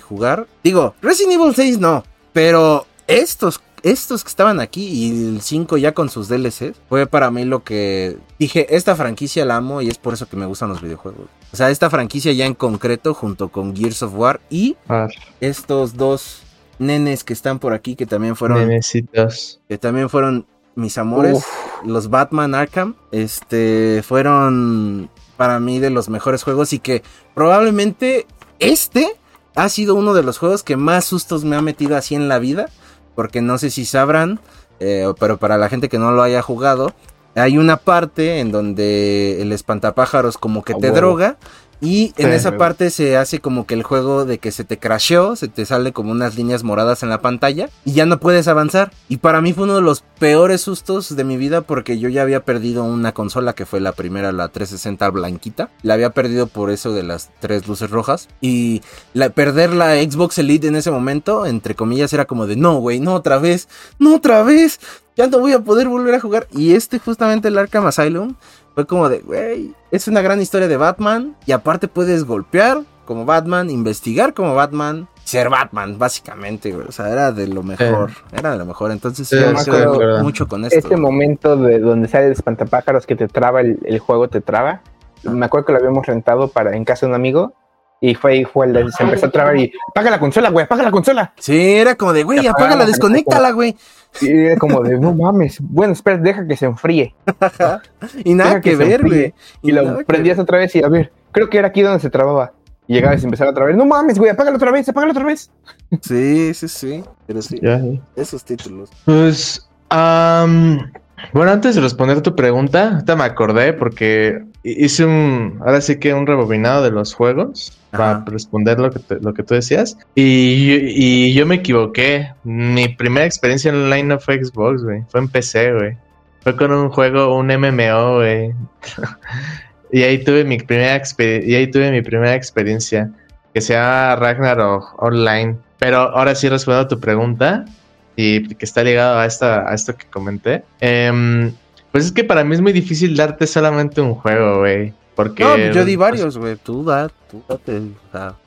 jugar, digo, Resident Evil 6 no, pero estos, estos que estaban aquí y el 5 ya con sus DLCs, fue para mí lo que dije, esta franquicia la amo y es por eso que me gustan los videojuegos. O sea, esta franquicia ya en concreto junto con Gears of War y ah. estos dos nenes que están por aquí que también fueron... Nenecitos. Que también fueron mis amores, los Batman Arkham, este, fueron para mí de los mejores juegos y que probablemente este ha sido uno de los juegos que más sustos me ha metido así en la vida, porque no sé si sabrán, eh, pero para la gente que no lo haya jugado, hay una parte en donde el espantapájaros como que te droga Y en esa parte se hace como que el juego de que se te crasheó, se te sale como unas líneas moradas en la pantalla y ya no puedes avanzar. Y para mí fue uno de los peores sustos de mi vida porque yo ya había perdido una consola que fue la primera, la 360 blanquita. La había perdido por eso de las tres luces rojas. Y la, perder la Xbox Elite en ese momento, entre comillas, era como de no, güey, no otra vez, no otra vez. Ya no voy a poder volver a jugar. Y este justamente el Arkham Asylum fue como de, güey, es una gran historia de Batman y aparte puedes golpear como Batman, investigar como Batman, ser Batman, básicamente, O sea, era de lo mejor, era de lo mejor. Entonces, sí, me acuerdo mucho con esto. Este momento de donde sale el espantapájaros que te traba el, juego, te traba. Me acuerdo que lo habíamos rentado para en casa de un amigo y fue ahí, fue el, se empezó a trabar y apaga la consola, güey, apaga la consola. Sí, era como de, güey, apágala, desconéctala, güey. Y era como de, no mames. Bueno, espera, deja que se enfríe. (laughs) y nada que, ver, güey. Y, lo prendías otra vez y a ver, creo que era aquí donde se trababa. Y llegabas y empezaba otra vez, no mames, güey, apágala otra vez, apágala otra vez. Sí, sí, sí. Pero sí, esos títulos. Pues, bueno, antes de responder tu pregunta, ahorita me acordé porque hice un, ahora sí que un rebobinado de los juegos para responder lo que, lo que tú decías. Y, yo me equivoqué. Mi primera experiencia online no fue Xbox, güey. Fue en PC, güey. Fue con un juego, un MMO, güey. (laughs) y ahí tuve mi primera y ahí tuve mi primera experiencia. Que se llama Ragnarok Online. Pero ahora sí respondo a tu pregunta. Y que está ligado a, esta, a esto que comenté. Em, pues es que para mí es muy difícil darte solamente un juego, güey. Porque. No, yo di pues, varios, güey. Tú da, tú date.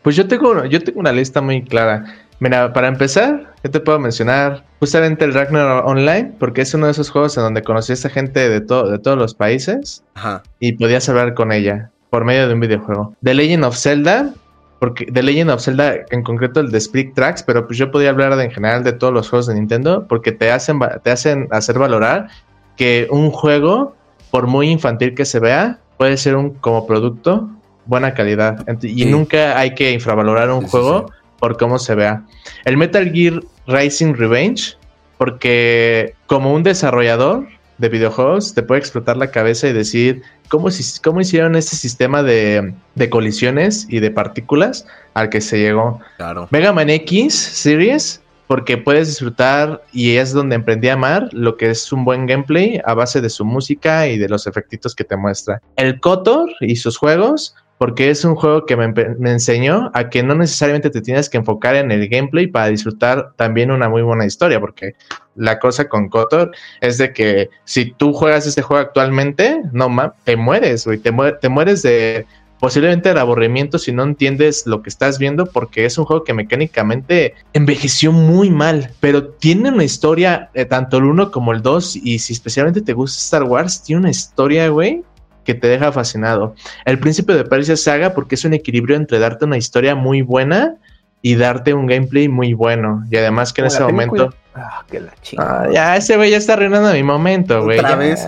Pues yo tengo, yo tengo una lista muy clara. Mira, para empezar, yo te puedo mencionar justamente el Ragnarok Online, porque es uno de esos juegos en donde conocí a gente de, todo de todos los países Ajá. y podías hablar con ella por medio de un videojuego. The Legend of Zelda, porque The Legend of Zelda, en concreto el de Split Tracks, pero pues yo podía hablar de, en general de todos los juegos de Nintendo, porque te hacen, te hacen hacer valorar que un juego, por muy infantil que se vea, puede ser un como producto buena calidad. Y nunca hay que infravalorar un juego por cómo se vea. El Metal Gear Rising Revenge, porque como un desarrollador de videojuegos te puede explotar la cabeza y decir cómo, cómo hicieron este sistema de, de, colisiones y de partículas al que se llegó. Claro. Mega Man X Series porque puedes disfrutar y es donde emprendí a amar lo que es un buen gameplay a base de su música y de los efectitos que te muestra. El Kotor y sus juegos, porque es un juego que me, enseñó a que no necesariamente te tienes que enfocar en el gameplay para disfrutar también una muy buena historia, porque la cosa con Kotor es de que si tú juegas este juego actualmente, no te mueres, güey, te, te mueres de posiblemente el aburrimiento si no entiendes lo que estás viendo porque es un juego que mecánicamente envejeció muy mal, pero tiene una historia, eh, tanto el 1 como el 2, y si especialmente te gusta Star Wars, tiene una historia, güey, que te deja fascinado. El Príncipe de Persia Saga porque es un equilibrio entre darte una historia muy buena y darte un gameplay muy bueno. Y además que en ese momento... Ah, que la ah, ya, ese güey ya está arruinando mi momento, güey. Otra vez.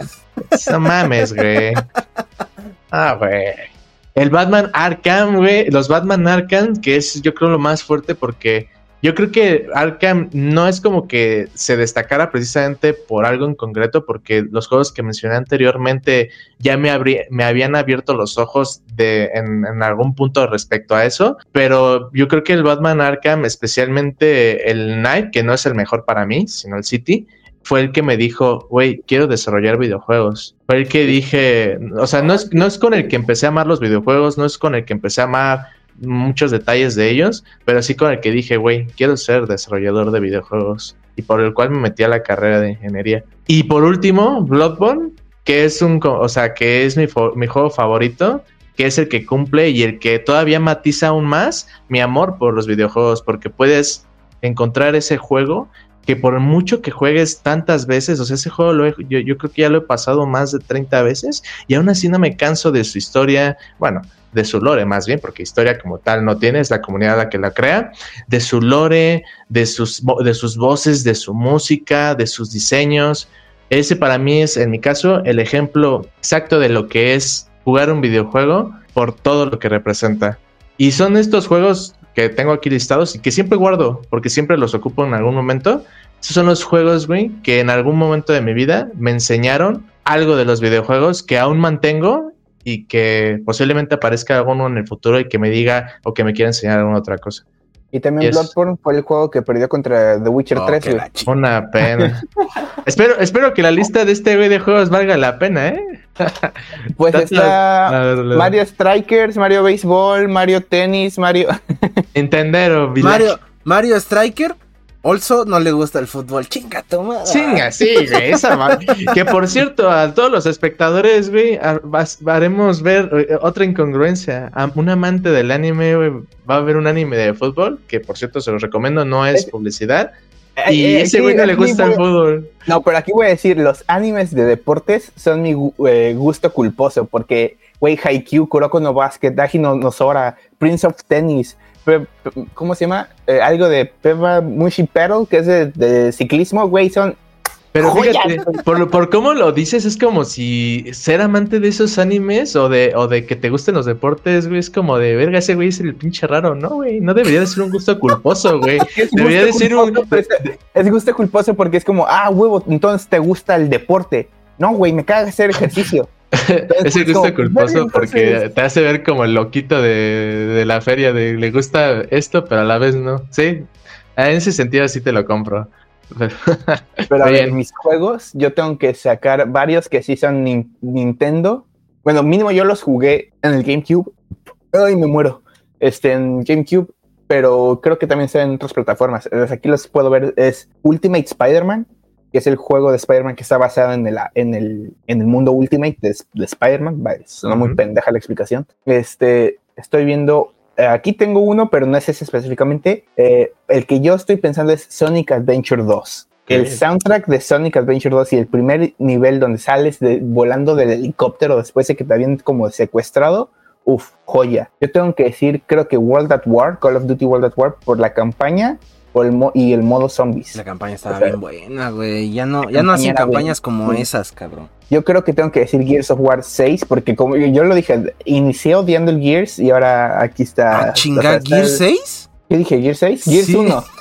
No mames, güey. (laughs) Ah, güey. El Batman Arkham, güey, los Batman Arkham, que es yo creo lo más fuerte porque yo creo que Arkham no es como que se destacara precisamente por algo en concreto, porque los juegos que mencioné anteriormente ya me, me habían abierto los ojos de, en, en, algún punto respecto a eso, pero yo creo que el Batman Arkham, especialmente el Night, que no es el mejor para mí, sino el City, fue el que me dijo, güey, quiero desarrollar videojuegos. Fue el que dije, o sea, no es, no es con el que empecé a amar los videojuegos, no es con el que empecé a amar muchos detalles de ellos, pero sí con el que dije, güey, quiero ser desarrollador de videojuegos y por el cual me metí a la carrera de ingeniería. Y por último, Bloodborne, que es un, o sea, que es mi, mi juego favorito, que es el que cumple y el que todavía matiza aún más mi amor por los videojuegos, porque puedes encontrar ese juego que por mucho que juegues tantas veces, o sea, ese juego lo yo, yo, creo que ya lo he pasado más de 30 veces y aún así no me canso de su historia, bueno, de su lore más bien, porque historia como tal no tiene, es la comunidad la que la crea, de su lore, de sus, de sus voces, de su música, de sus diseños. Ese para mí es, en mi caso, el ejemplo exacto de lo que es jugar un videojuego por todo lo que representa. Y son estos juegos que tengo aquí listados y que siempre guardo, porque siempre los ocupo en algún momento. Esos son los juegos, güey, que en algún momento de mi vida me enseñaron algo de los videojuegos que aún mantengo y que posiblemente aparezca alguno en el futuro y que me diga o que me quiera enseñar alguna otra cosa. Y también Bloodborne fue el juego que perdió contra The Witcher 3. Una pena. (laughs) espero, espero que la lista de este güey de juegos valga la pena, ¿eh? (laughs) pues está Mario Strikers, Mario Baseball, Mario Tennis, Mario. Entendero, Mario, Mario Striker Also no le gusta el fútbol. Chinga tu madre. Chinga, sí, güey. Esa que por cierto, a todos los espectadores, güey, haremos ver eh, otra incongruencia. A un amante del anime, güey, va a ver un anime de fútbol, que por cierto se los recomiendo, no es publicidad. Y eh, ese güey no le gusta el fútbol. No, pero aquí voy a decir, los animes de deportes son mi eh, gusto culposo, porque, güey, Haikyuu, Kuroko no Basket, Daji no Nosora, Prince of Tennis, ¿cómo se llama? Eh, algo de Peba Mushi Pedal, que es de, ciclismo, güey, son pero fíjate, por, por, cómo lo dices, es como si ser amante de esos animes o de, o de que te gusten los deportes, güey, es como de verga, ese güey es el pinche raro, ¿no, güey? No debería de ser un gusto culposo, güey. (laughs) debería de ser un. Es gusto culposo porque es como, ah, huevo, entonces te gusta el deporte. No, güey, me caga hacer ejercicio. (laughs) Ese gusto culposo porque te hace ver como el loquito de, la feria de le gusta esto, pero a la vez no. Sí, en ese sentido sí te lo compro. (laughs) Pero a ver, mis juegos, yo tengo que sacar varios que sí son Nintendo. Bueno, mínimo yo los jugué en el GameCube. Ay, me muero. Este, en GameCube, pero creo que también están en otras plataformas. Aquí los puedo ver. Es Ultimate Spider-Man, que es el juego de Spider-Man que está basado en el, en el, en el mundo Ultimate de, Spider-Man. Suena muy pendeja la explicación. Este, estoy viendo. Eh, aquí tengo uno, pero no es ese específicamente. Eh, el que yo estoy pensando es Sonic Adventure 2. El soundtrack de Sonic Adventure 2 y el primer nivel donde sales de, volando del helicóptero después de que te habían como secuestrado, uff, joya. Yo tengo que decir, creo que World at War, Call of Duty World at War, por la campaña y el modo zombies. La campaña estaba bien buena, güey. Ya no, ya no hacen campañas como esas, cabrón. Yo creo que tengo que decir Gears of War 6, porque como yo lo dije, inicié odiando el Gears y ahora aquí está. ¿Ah, chinga, ¿Gears 6? ¿Qué dije? ¿Gears 6? Gears 1. (laughs)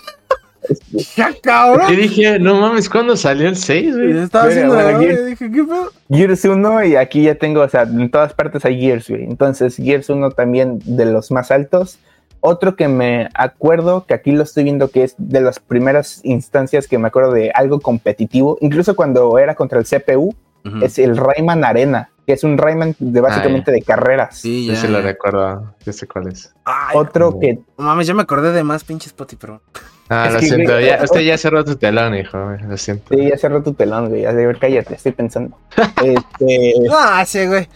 ¡Ya, cabrón! Y dije, no mames, ¿cuándo salió el 6, güey? Estaba haciendo bueno, Gears, dije, ¿qué fue? Gears 1 y aquí ya tengo, o sea, en todas partes hay Gears, güey. Entonces, Gears 1 también de los más altos. Otro que me acuerdo, que aquí lo estoy viendo, que es de las primeras instancias que me acuerdo de algo competitivo, incluso cuando era contra el CPU, es el Rayman Arena, que es un Rayman de básicamente de carreras. Sí, ya. lo recuerdo, ya sé cuál es. Otro que... mames, ya me acordé de más pinches Spotify Pro. Ah, lo siento, usted ya cerró tu telón, hijo, lo siento. Sí, ya cerró tu telón, güey, ya de ver, cállate, estoy pensando. (laughs) este... Ah, sí, güey.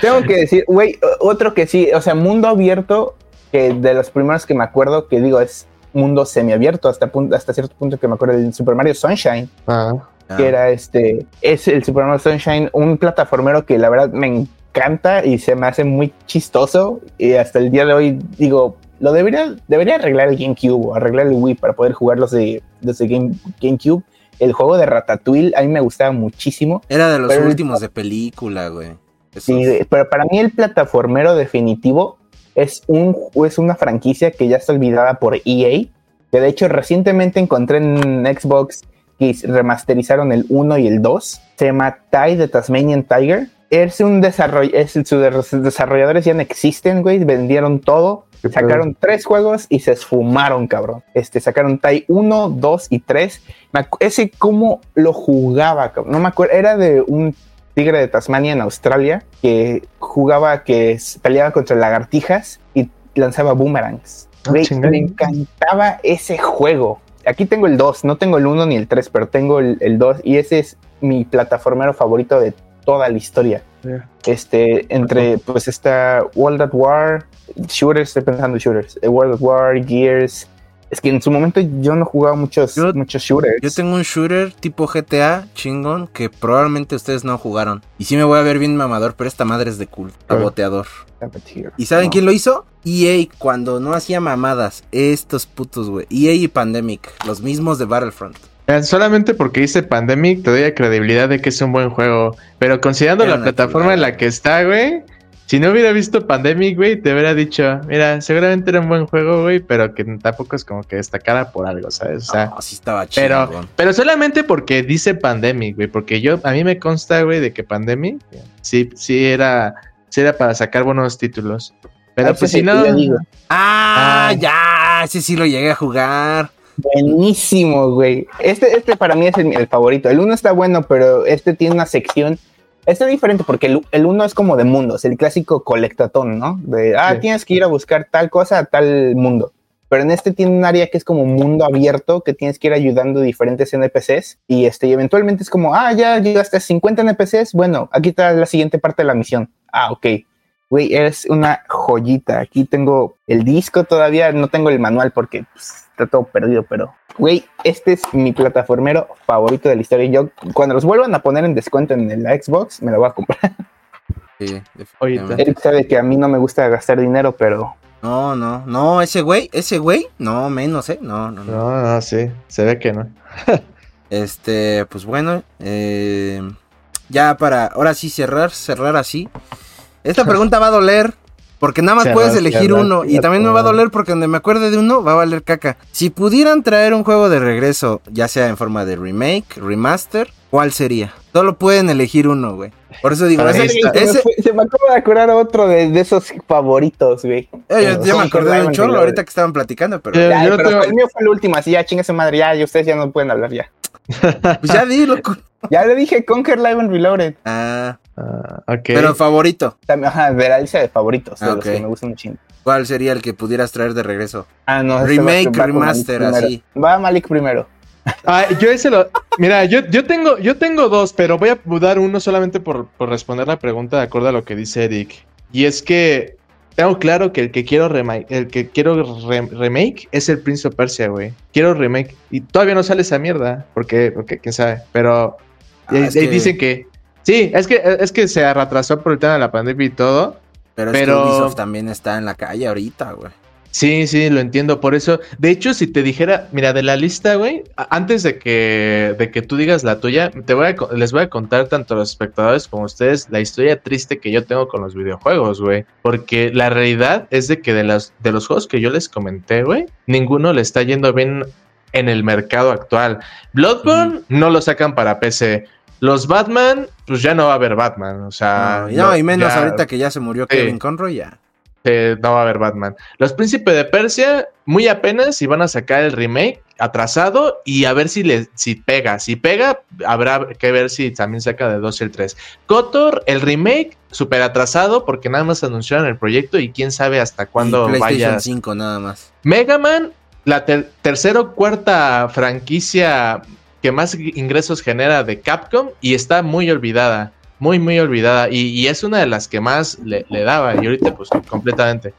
Tengo que decir, güey, otro que sí, o sea, mundo abierto, que de los primeros que me acuerdo, que digo, es mundo semiabierto hasta, hasta cierto punto que me acuerdo del Super Mario Sunshine. Ah. Que ah. era este, es el Super Mario Sunshine, un plataformero que la verdad me encanta y se me hace muy chistoso. Y hasta el día de hoy digo, lo debería, debería arreglar el GameCube o arreglar el Wii para poder jugarlos de, desde Game, GameCube. El juego de Ratatouille a mí me gustaba muchísimo. Era de los últimos de película, güey. Sí, pero para mí el plataformero definitivo es, un, es una franquicia que ya está olvidada por EA, que de hecho recientemente encontré en Xbox que remasterizaron el 1 y el 2. Se llama Ty de Tasmanian Tiger. Es un desarrollo, es, sus desarrolladores ya no existen, güey, vendieron todo. Sacaron tres juegos y se esfumaron, cabrón. Este, sacaron Tai 1, 2 y 3. Ese cómo lo jugaba, cabrón. No me acuerdo. Era de un tigre de Tasmania en Australia que jugaba, que peleaba contra lagartijas y lanzaba boomerangs. Ah, me encantaba ese juego. Aquí tengo el 2, no tengo el 1 ni el 3, pero tengo el, 2 y ese es mi plataformero favorito de toda la historia. Este, entre, pues está World at War, shooters, estoy pensando shooters, World at War, Gears, es que en su momento yo no jugaba muchos, muchos shooters. Yo tengo un shooter tipo GTA chingón que probablemente ustedes no jugaron. Y sí me voy a ver bien mamador, pero esta madre es de cool. Aboteador. ¿Y saben quién lo hizo? EA, cuando no hacía mamadas. Estos putos, güey. EA y Pandemic. Los mismos de Battlefront. Solamente porque hice Pandemic te doy la credibilidad de que es un buen juego. Pero considerando la plataforma en la que está, güey si no hubiera visto Pandemic, güey, te hubiera dicho, mira, seguramente era un buen juego, güey, pero que tampoco es como que destacara por algo, ¿sabes? O sea, no, sí estaba chido. Pero, pero solamente porque dice Pandemic, güey, porque yo, a mí me consta, güey, de que Pandemic sí, sí era sí era para sacar buenos títulos. Pero pues si no. Ah, ya, ese sí lo llegué a jugar. Buenísimo, güey. Este, este para mí es el, favorito. El uno está bueno, pero este tiene una sección. Este es diferente porque el, uno es como de mundos, el clásico colectatón, ¿no? De, ah, tienes que ir a buscar tal cosa a tal mundo. Pero en este tiene un área que es como mundo abierto, que tienes que ir ayudando a diferentes NPCs. Y este, y eventualmente es como, ah, ya llegaste a 50 NPCs. Bueno, aquí está la siguiente parte de la misión. Ah, ok. Güey, es una joyita. Aquí tengo el disco todavía, no tengo el manual porque pues, está todo perdido, pero, güey, este es mi plataformero favorito de la historia. Y yo, cuando los vuelvan a poner en descuento en el Xbox, me lo voy a comprar. (laughs) Sí, Eric sabe que a mí no me gusta gastar dinero, pero. No, no, no, ese güey, ese güey, no, menos, ¿eh? No, no, no. No, no, sí, se ve que no. (laughs) este, pues bueno, eh, ya para, ahora sí cerrar, cerrar así. Esta pregunta va a doler, porque nada más puedes elegir uno. Y también me va a doler porque donde me acuerde de uno va a valer caca. Si pudieran traer un juego de regreso, ya sea en forma de remake, remaster, ¿cuál sería? Solo pueden elegir uno, güey. Por eso digo, ese, se, me acaba de acordar otro de, esos favoritos, güey. Eh, yo, me acordé de un chorro ahorita que estaban platicando, pero. el mío fue el último, así ya chingue su madre, ya, y ustedes ya no pueden hablar ya. Pues ya di, loco. (laughs) Ya le dije Conquer Live and Reloaded. Ah. ah ok. Pero favorito. Ajá, de la lista de favoritos, de los que me gustan un chingo. ¿Cuál sería el que pudieras traer de regreso? Ah, no. Remake, remaster, así. Va Malik primero. Ah, yo ese lo. Mira, yo, yo tengo, yo tengo dos, pero voy a dar uno solamente por, por responder la pregunta de acuerdo a lo que dice Eric. Y es que tengo claro que el que quiero remake, el que quiero remake es el Prince of Persia, güey. Quiero remake. Y todavía no sale esa mierda. Porque, porque quién sabe. Pero ah, dicen que. Sí, es que, es que se retrasó por el tema de la pandemia y todo. Pero, pero... Es que Ubisoft también está en la calle ahorita, güey. Sí, sí, lo entiendo. Por eso, de hecho, si te dijera, mira, de la lista, güey, antes de que, de que tú digas la tuya, te voy a, les voy a contar tanto a los espectadores como a ustedes la historia triste que yo tengo con los videojuegos, güey. Porque la realidad es de que de, las, de los juegos que yo les comenté, güey, ninguno le está yendo bien en el mercado actual. Bloodborne no lo sacan para PC. Los Batman, pues ya no va a haber Batman, o sea... No, y menos ahorita que ya se murió Kevin Conroy, ya no va a haber Batman. Los Príncipes de Persia, muy apenas, y van a sacar el remake atrasado y a ver si, le, si pega. Si pega, habrá que ver si también saca de 2 el 3. Kotor, el remake, súper atrasado porque nada más anunciaron el proyecto y quién sabe hasta cuándo vaya. 5 nada más. Mega Man, la tercera o cuarta franquicia que más ingresos genera de Capcom y está muy olvidada muy, muy olvidada. Y, es una de las que más le, daba. Y ahorita, pues, completamente.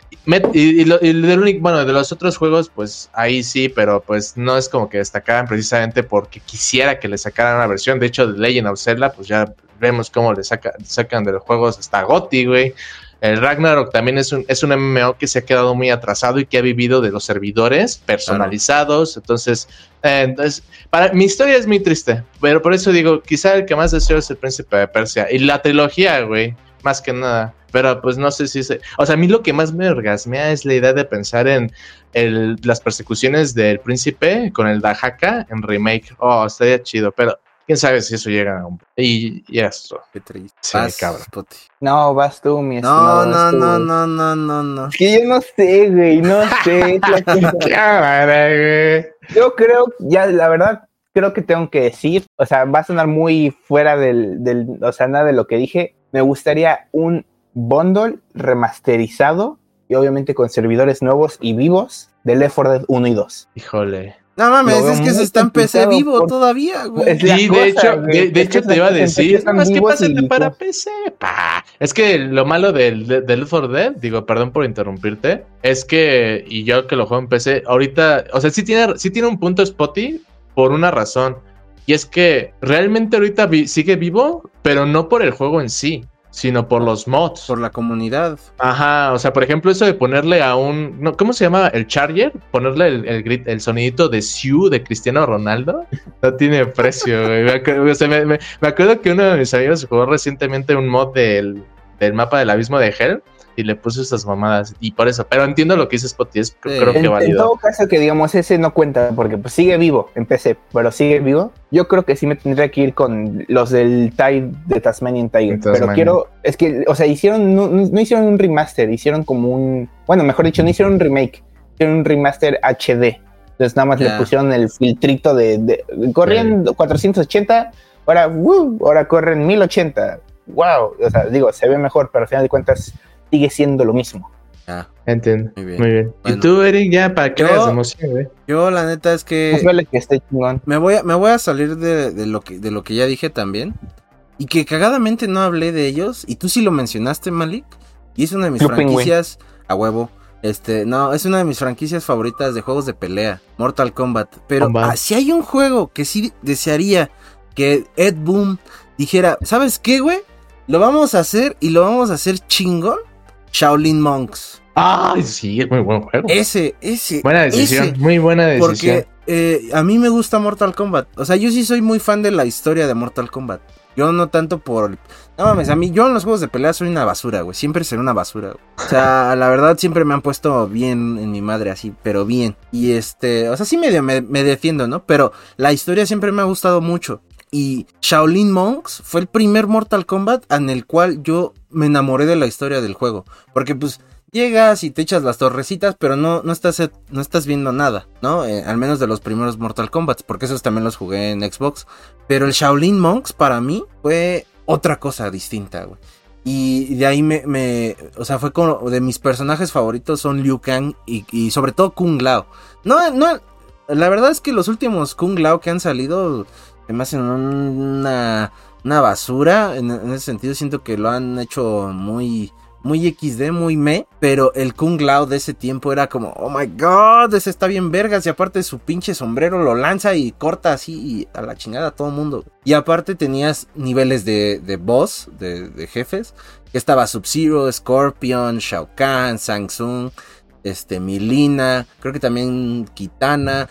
y, bueno, de los otros juegos, pues ahí sí, pero pues no es como que destacaran precisamente porque quisiera que le sacaran una versión. De hecho, de Legend of Zelda, pues ya vemos cómo le sacan de los juegos hasta Gotti, güey. El Ragnarok también es un, es un MMO que se ha quedado muy atrasado y que ha vivido de los servidores personalizados. Entonces, eh, entonces para, mi historia es muy triste, pero por eso digo, quizá el que más deseo es el príncipe de Persia. Y la trilogía, güey, más que nada. Pero pues no sé si se... O sea, a mí lo que más me orgasmea es la idea de pensar en el, las persecuciones del príncipe con el Dajaka en remake. Oh, estaría chido, pero quién sabe si eso llega a un... Y, y eso. Qué triste. Sí, cabrón. No, vas tú, mi No, no, no, no, no, no, no. Es que yo no sé, güey, no sé. (laughs) yo creo, ya, la verdad, creo que tengo que decir, o sea, va a sonar muy fuera del, del, o sea, nada de lo que dije. Me gustaría un bundle remasterizado y obviamente con servidores nuevos y vivos del Left 4 Dead 1 y 2. Híjole. No mames, es que se está en PC vivo todavía, güey. Sí, de hecho, de, hecho te iba a decir, es que pásate para PC, pa. Es que lo malo del, del Left 4 Dead, digo, perdón por interrumpirte, es que, y yo que lo juego en PC, ahorita, o sea, sí tiene, sí tiene un punto spotty por una razón. Y es que realmente ahorita sigue vivo, pero no por el juego en sí sino por los mods. Por la comunidad. Ajá, o sea, por ejemplo, eso de ponerle a un. No, ¿Cómo se llama? El Charger. Ponerle el, el, el sonidito de Sue de Cristiano Ronaldo. No tiene precio, güey. Me, acuerdo que uno de mis amigos jugó recientemente un mod del, del mapa del abismo de Hell y le puse esas mamadas. Y por eso, pero entiendo lo que dice Spotty, es, creo que válido. En todo caso que digamos ese no cuenta, porque pues sigue vivo en PC, pero sigue vivo. Yo creo que sí me tendría que ir con los del Tide de Tasmanian Tiger. Pero quiero, es que, o sea, hicieron, no, hicieron un remaster, hicieron como un, bueno, mejor dicho, no hicieron un remake, hicieron un remaster HD. Entonces nada más le pusieron el filtrito de, de corrían 480, ahora, uh, ahora corren 1080 wow, o sea, digo, se ve mejor, pero al final de cuentas sigue siendo lo mismo. Ah, entiendo. Muy bien. ¿Y tú, Eric, ya para qué yo, emoción, eh? Yo, la neta, es que. que esté chingón. Me voy a, me voy a salir de, lo que, de lo que ya dije también. Y que cagadamente no hablé de ellos. Y tú sí lo mencionaste, Malik. Y es una de mis franquicias a huevo. Este, no, es una de mis franquicias favoritas de juegos de pelea, Mortal Kombat. Pero si hay un juego que sí desearía que Ed Boon dijera, ¿sabes qué, güey? Lo vamos a hacer y lo vamos a hacer chingón. Shaolin Monks. Ay, sí, es muy buen juego. Ese, ese. Buena decisión, muy buena decisión. Porque eh, a mí me gusta Mortal Kombat. O sea, yo sí soy muy fan de la historia de Mortal Kombat. Yo no tanto por. No mames, a mí, yo en los juegos de pelea soy una basura, güey. Siempre seré una basura, güey. O sea, la verdad siempre me han puesto bien en mi madre, así, pero bien. Y este, o sea, sí medio me defiendo, ¿no? Pero la historia siempre me ha gustado mucho. Y Shaolin Monks fue el primer Mortal Kombat en el cual yo me enamoré de la historia del juego. Porque pues llegas y te echas las torrecitas, pero no, no, estás, no estás viendo nada, ¿no? Eh, al menos de los primeros Mortal Kombat, porque esos también los jugué en Xbox. Pero el Shaolin Monks para mí fue otra cosa distinta, güey. Y de ahí me, o sea, fue como de mis personajes favoritos son Liu Kang y, y sobre todo Kung Lao. No, no, la verdad es que los últimos Kung Lao que han salido se me hacen una, una basura. En, ese sentido, siento que lo han hecho muy, muy XD, muy me. Pero el Kung Lao de ese tiempo era como, oh my god, ese está bien vergas. Y aparte, su pinche sombrero lo lanza y corta así a la chingada a todo mundo. Y aparte, tenías niveles de, de boss, de, de jefes. Que estaba Sub-Zero, Scorpion, Shao Kahn, Samsung este, Milina, creo que también Kitana,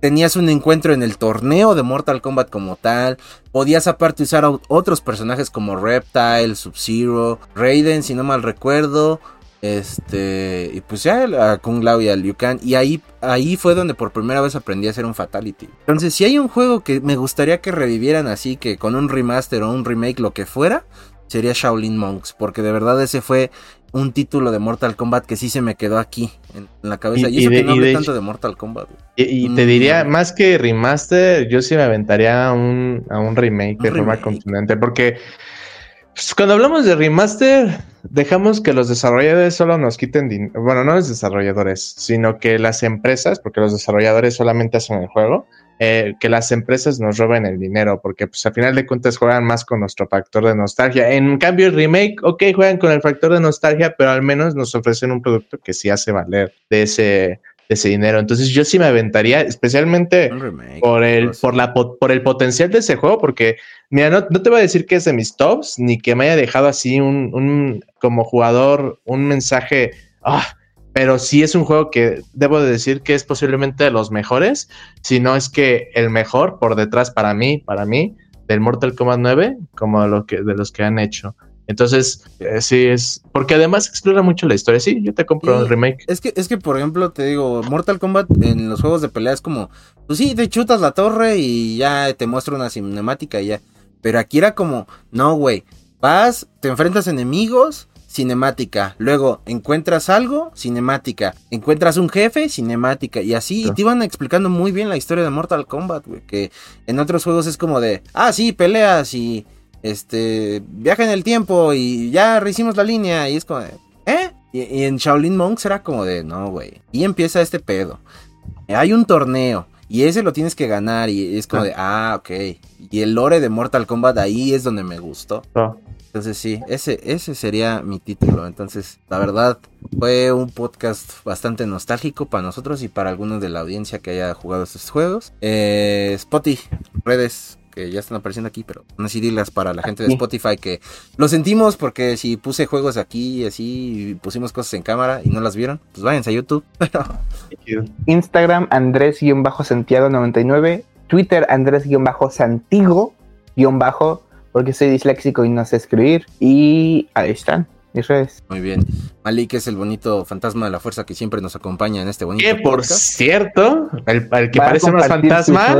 tenías un encuentro en el torneo de Mortal Kombat como tal. Podías aparte usar otros personajes como Reptile, Sub-Zero, Raiden, si no mal recuerdo. Este, y pues ya a Kung Lao y a Liu Kang. Y ahí, ahí fue donde por primera vez aprendí a hacer un Fatality. Entonces, si hay un juego que me gustaría que revivieran así, que con un remaster o un remake, lo que fuera, sería Shaolin Monks. Porque de verdad ese fue un título de Mortal Kombat que sí se me quedó aquí en, la cabeza. Y, eso que no hablé tanto de Mortal Kombat. Y, te diría, mm. más que remaster, yo sí me aventaría a un, a un remake de forma contundente, porque pues, cuando hablamos de remaster, dejamos que los desarrolladores solo nos quiten dinero. Bueno, no los desarrolladores, sino que las empresas, porque los desarrolladores solamente hacen el juego, eh, que las empresas nos roben el dinero, porque pues a final de cuentas juegan más con nuestro factor de nostalgia. En cambio, el remake, ok, juegan con el factor de nostalgia, pero al menos nos ofrecen un producto que sí hace valer de ese, ese dinero. Entonces yo sí me aventaría, especialmente por el, por la, por el potencial de ese juego, porque mira, no, no, te voy a decir que es de mis tops, ni que me haya dejado así un, un como jugador, un mensaje, ah, pero sí es un juego que debo de decir que es posiblemente de los mejores, si no es que el mejor por detrás para mí, para mí, del Mortal Kombat 9, como de, lo que, de los que han hecho. Entonces, eh, sí es. Porque además explora mucho la historia. Sí, yo te compro el remake. Es que, es que, por ejemplo, te digo, Mortal Kombat en los juegos de pelea es como. Pues sí, te chutas la torre y ya te muestra una cinemática y ya. Pero aquí era como, no, güey. Vas, te enfrentas enemigos, cinemática. Luego encuentras algo, cinemática. Encuentras un jefe, cinemática. Y así y te iban explicando muy bien la historia de Mortal Kombat, güey. Que en otros juegos es como de, ah, sí, peleas y este, viaja en el tiempo y ya rehicimos la línea. Y es como de, ¿eh? Y, en Shaolin Monks era como de, no, güey. Y empieza este pedo. Hay un torneo. Y ese lo tienes que ganar. Y es como ah. de, ah, ok. Y el lore de Mortal Kombat ahí es donde me gustó. Ah. Entonces sí, ese, ese sería mi título. Entonces, la verdad, fue un podcast bastante nostálgico para nosotros y para algunos de la audiencia que haya jugado estos juegos. Eh, Spotty, redes que ya están apareciendo aquí, pero no decirlas para la gente de Spotify que lo sentimos porque si puse juegos aquí y así pusimos cosas en cámara y no las vieron, pues váyanse a YouTube. (laughs) Instagram Andrés-Santiago99, Twitter Andrés-Santigo- porque soy disléxico y no sé escribir. Y ahí están. mis redes. Muy bien. Malik es el bonito fantasma de la fuerza que siempre nos acompaña en este bonito Que por cierto, el, que parece más fantasma,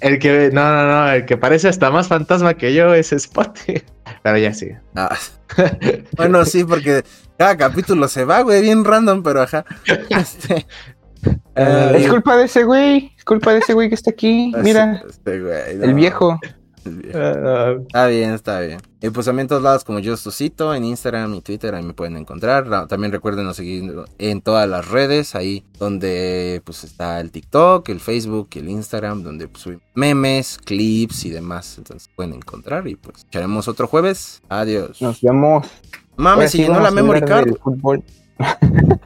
el que, no, no, no, el que parece hasta más fantasma que yo es Spot. (laughs) Pero ya sí. Ah. bueno, sí, porque cada capítulo se va, güey, bien random, pero ajá. (laughs) Este, eh, es culpa de ese güey, es culpa de ese güey que está aquí. Mira, este el viejo. Ah, (laughs) está bien, está bien. Y pues también en todos lados como yo Susito, en Instagram y Twitter, ahí me pueden encontrar. También recuerden seguir en todas las redes, ahí donde pues está el TikTok, el Facebook y el Instagram, donde pues subimos memes, clips y demás. Entonces pueden encontrar y pues echaremos otro jueves. Adiós. Nos vemos. Mames, si llenó la memory card. (laughs)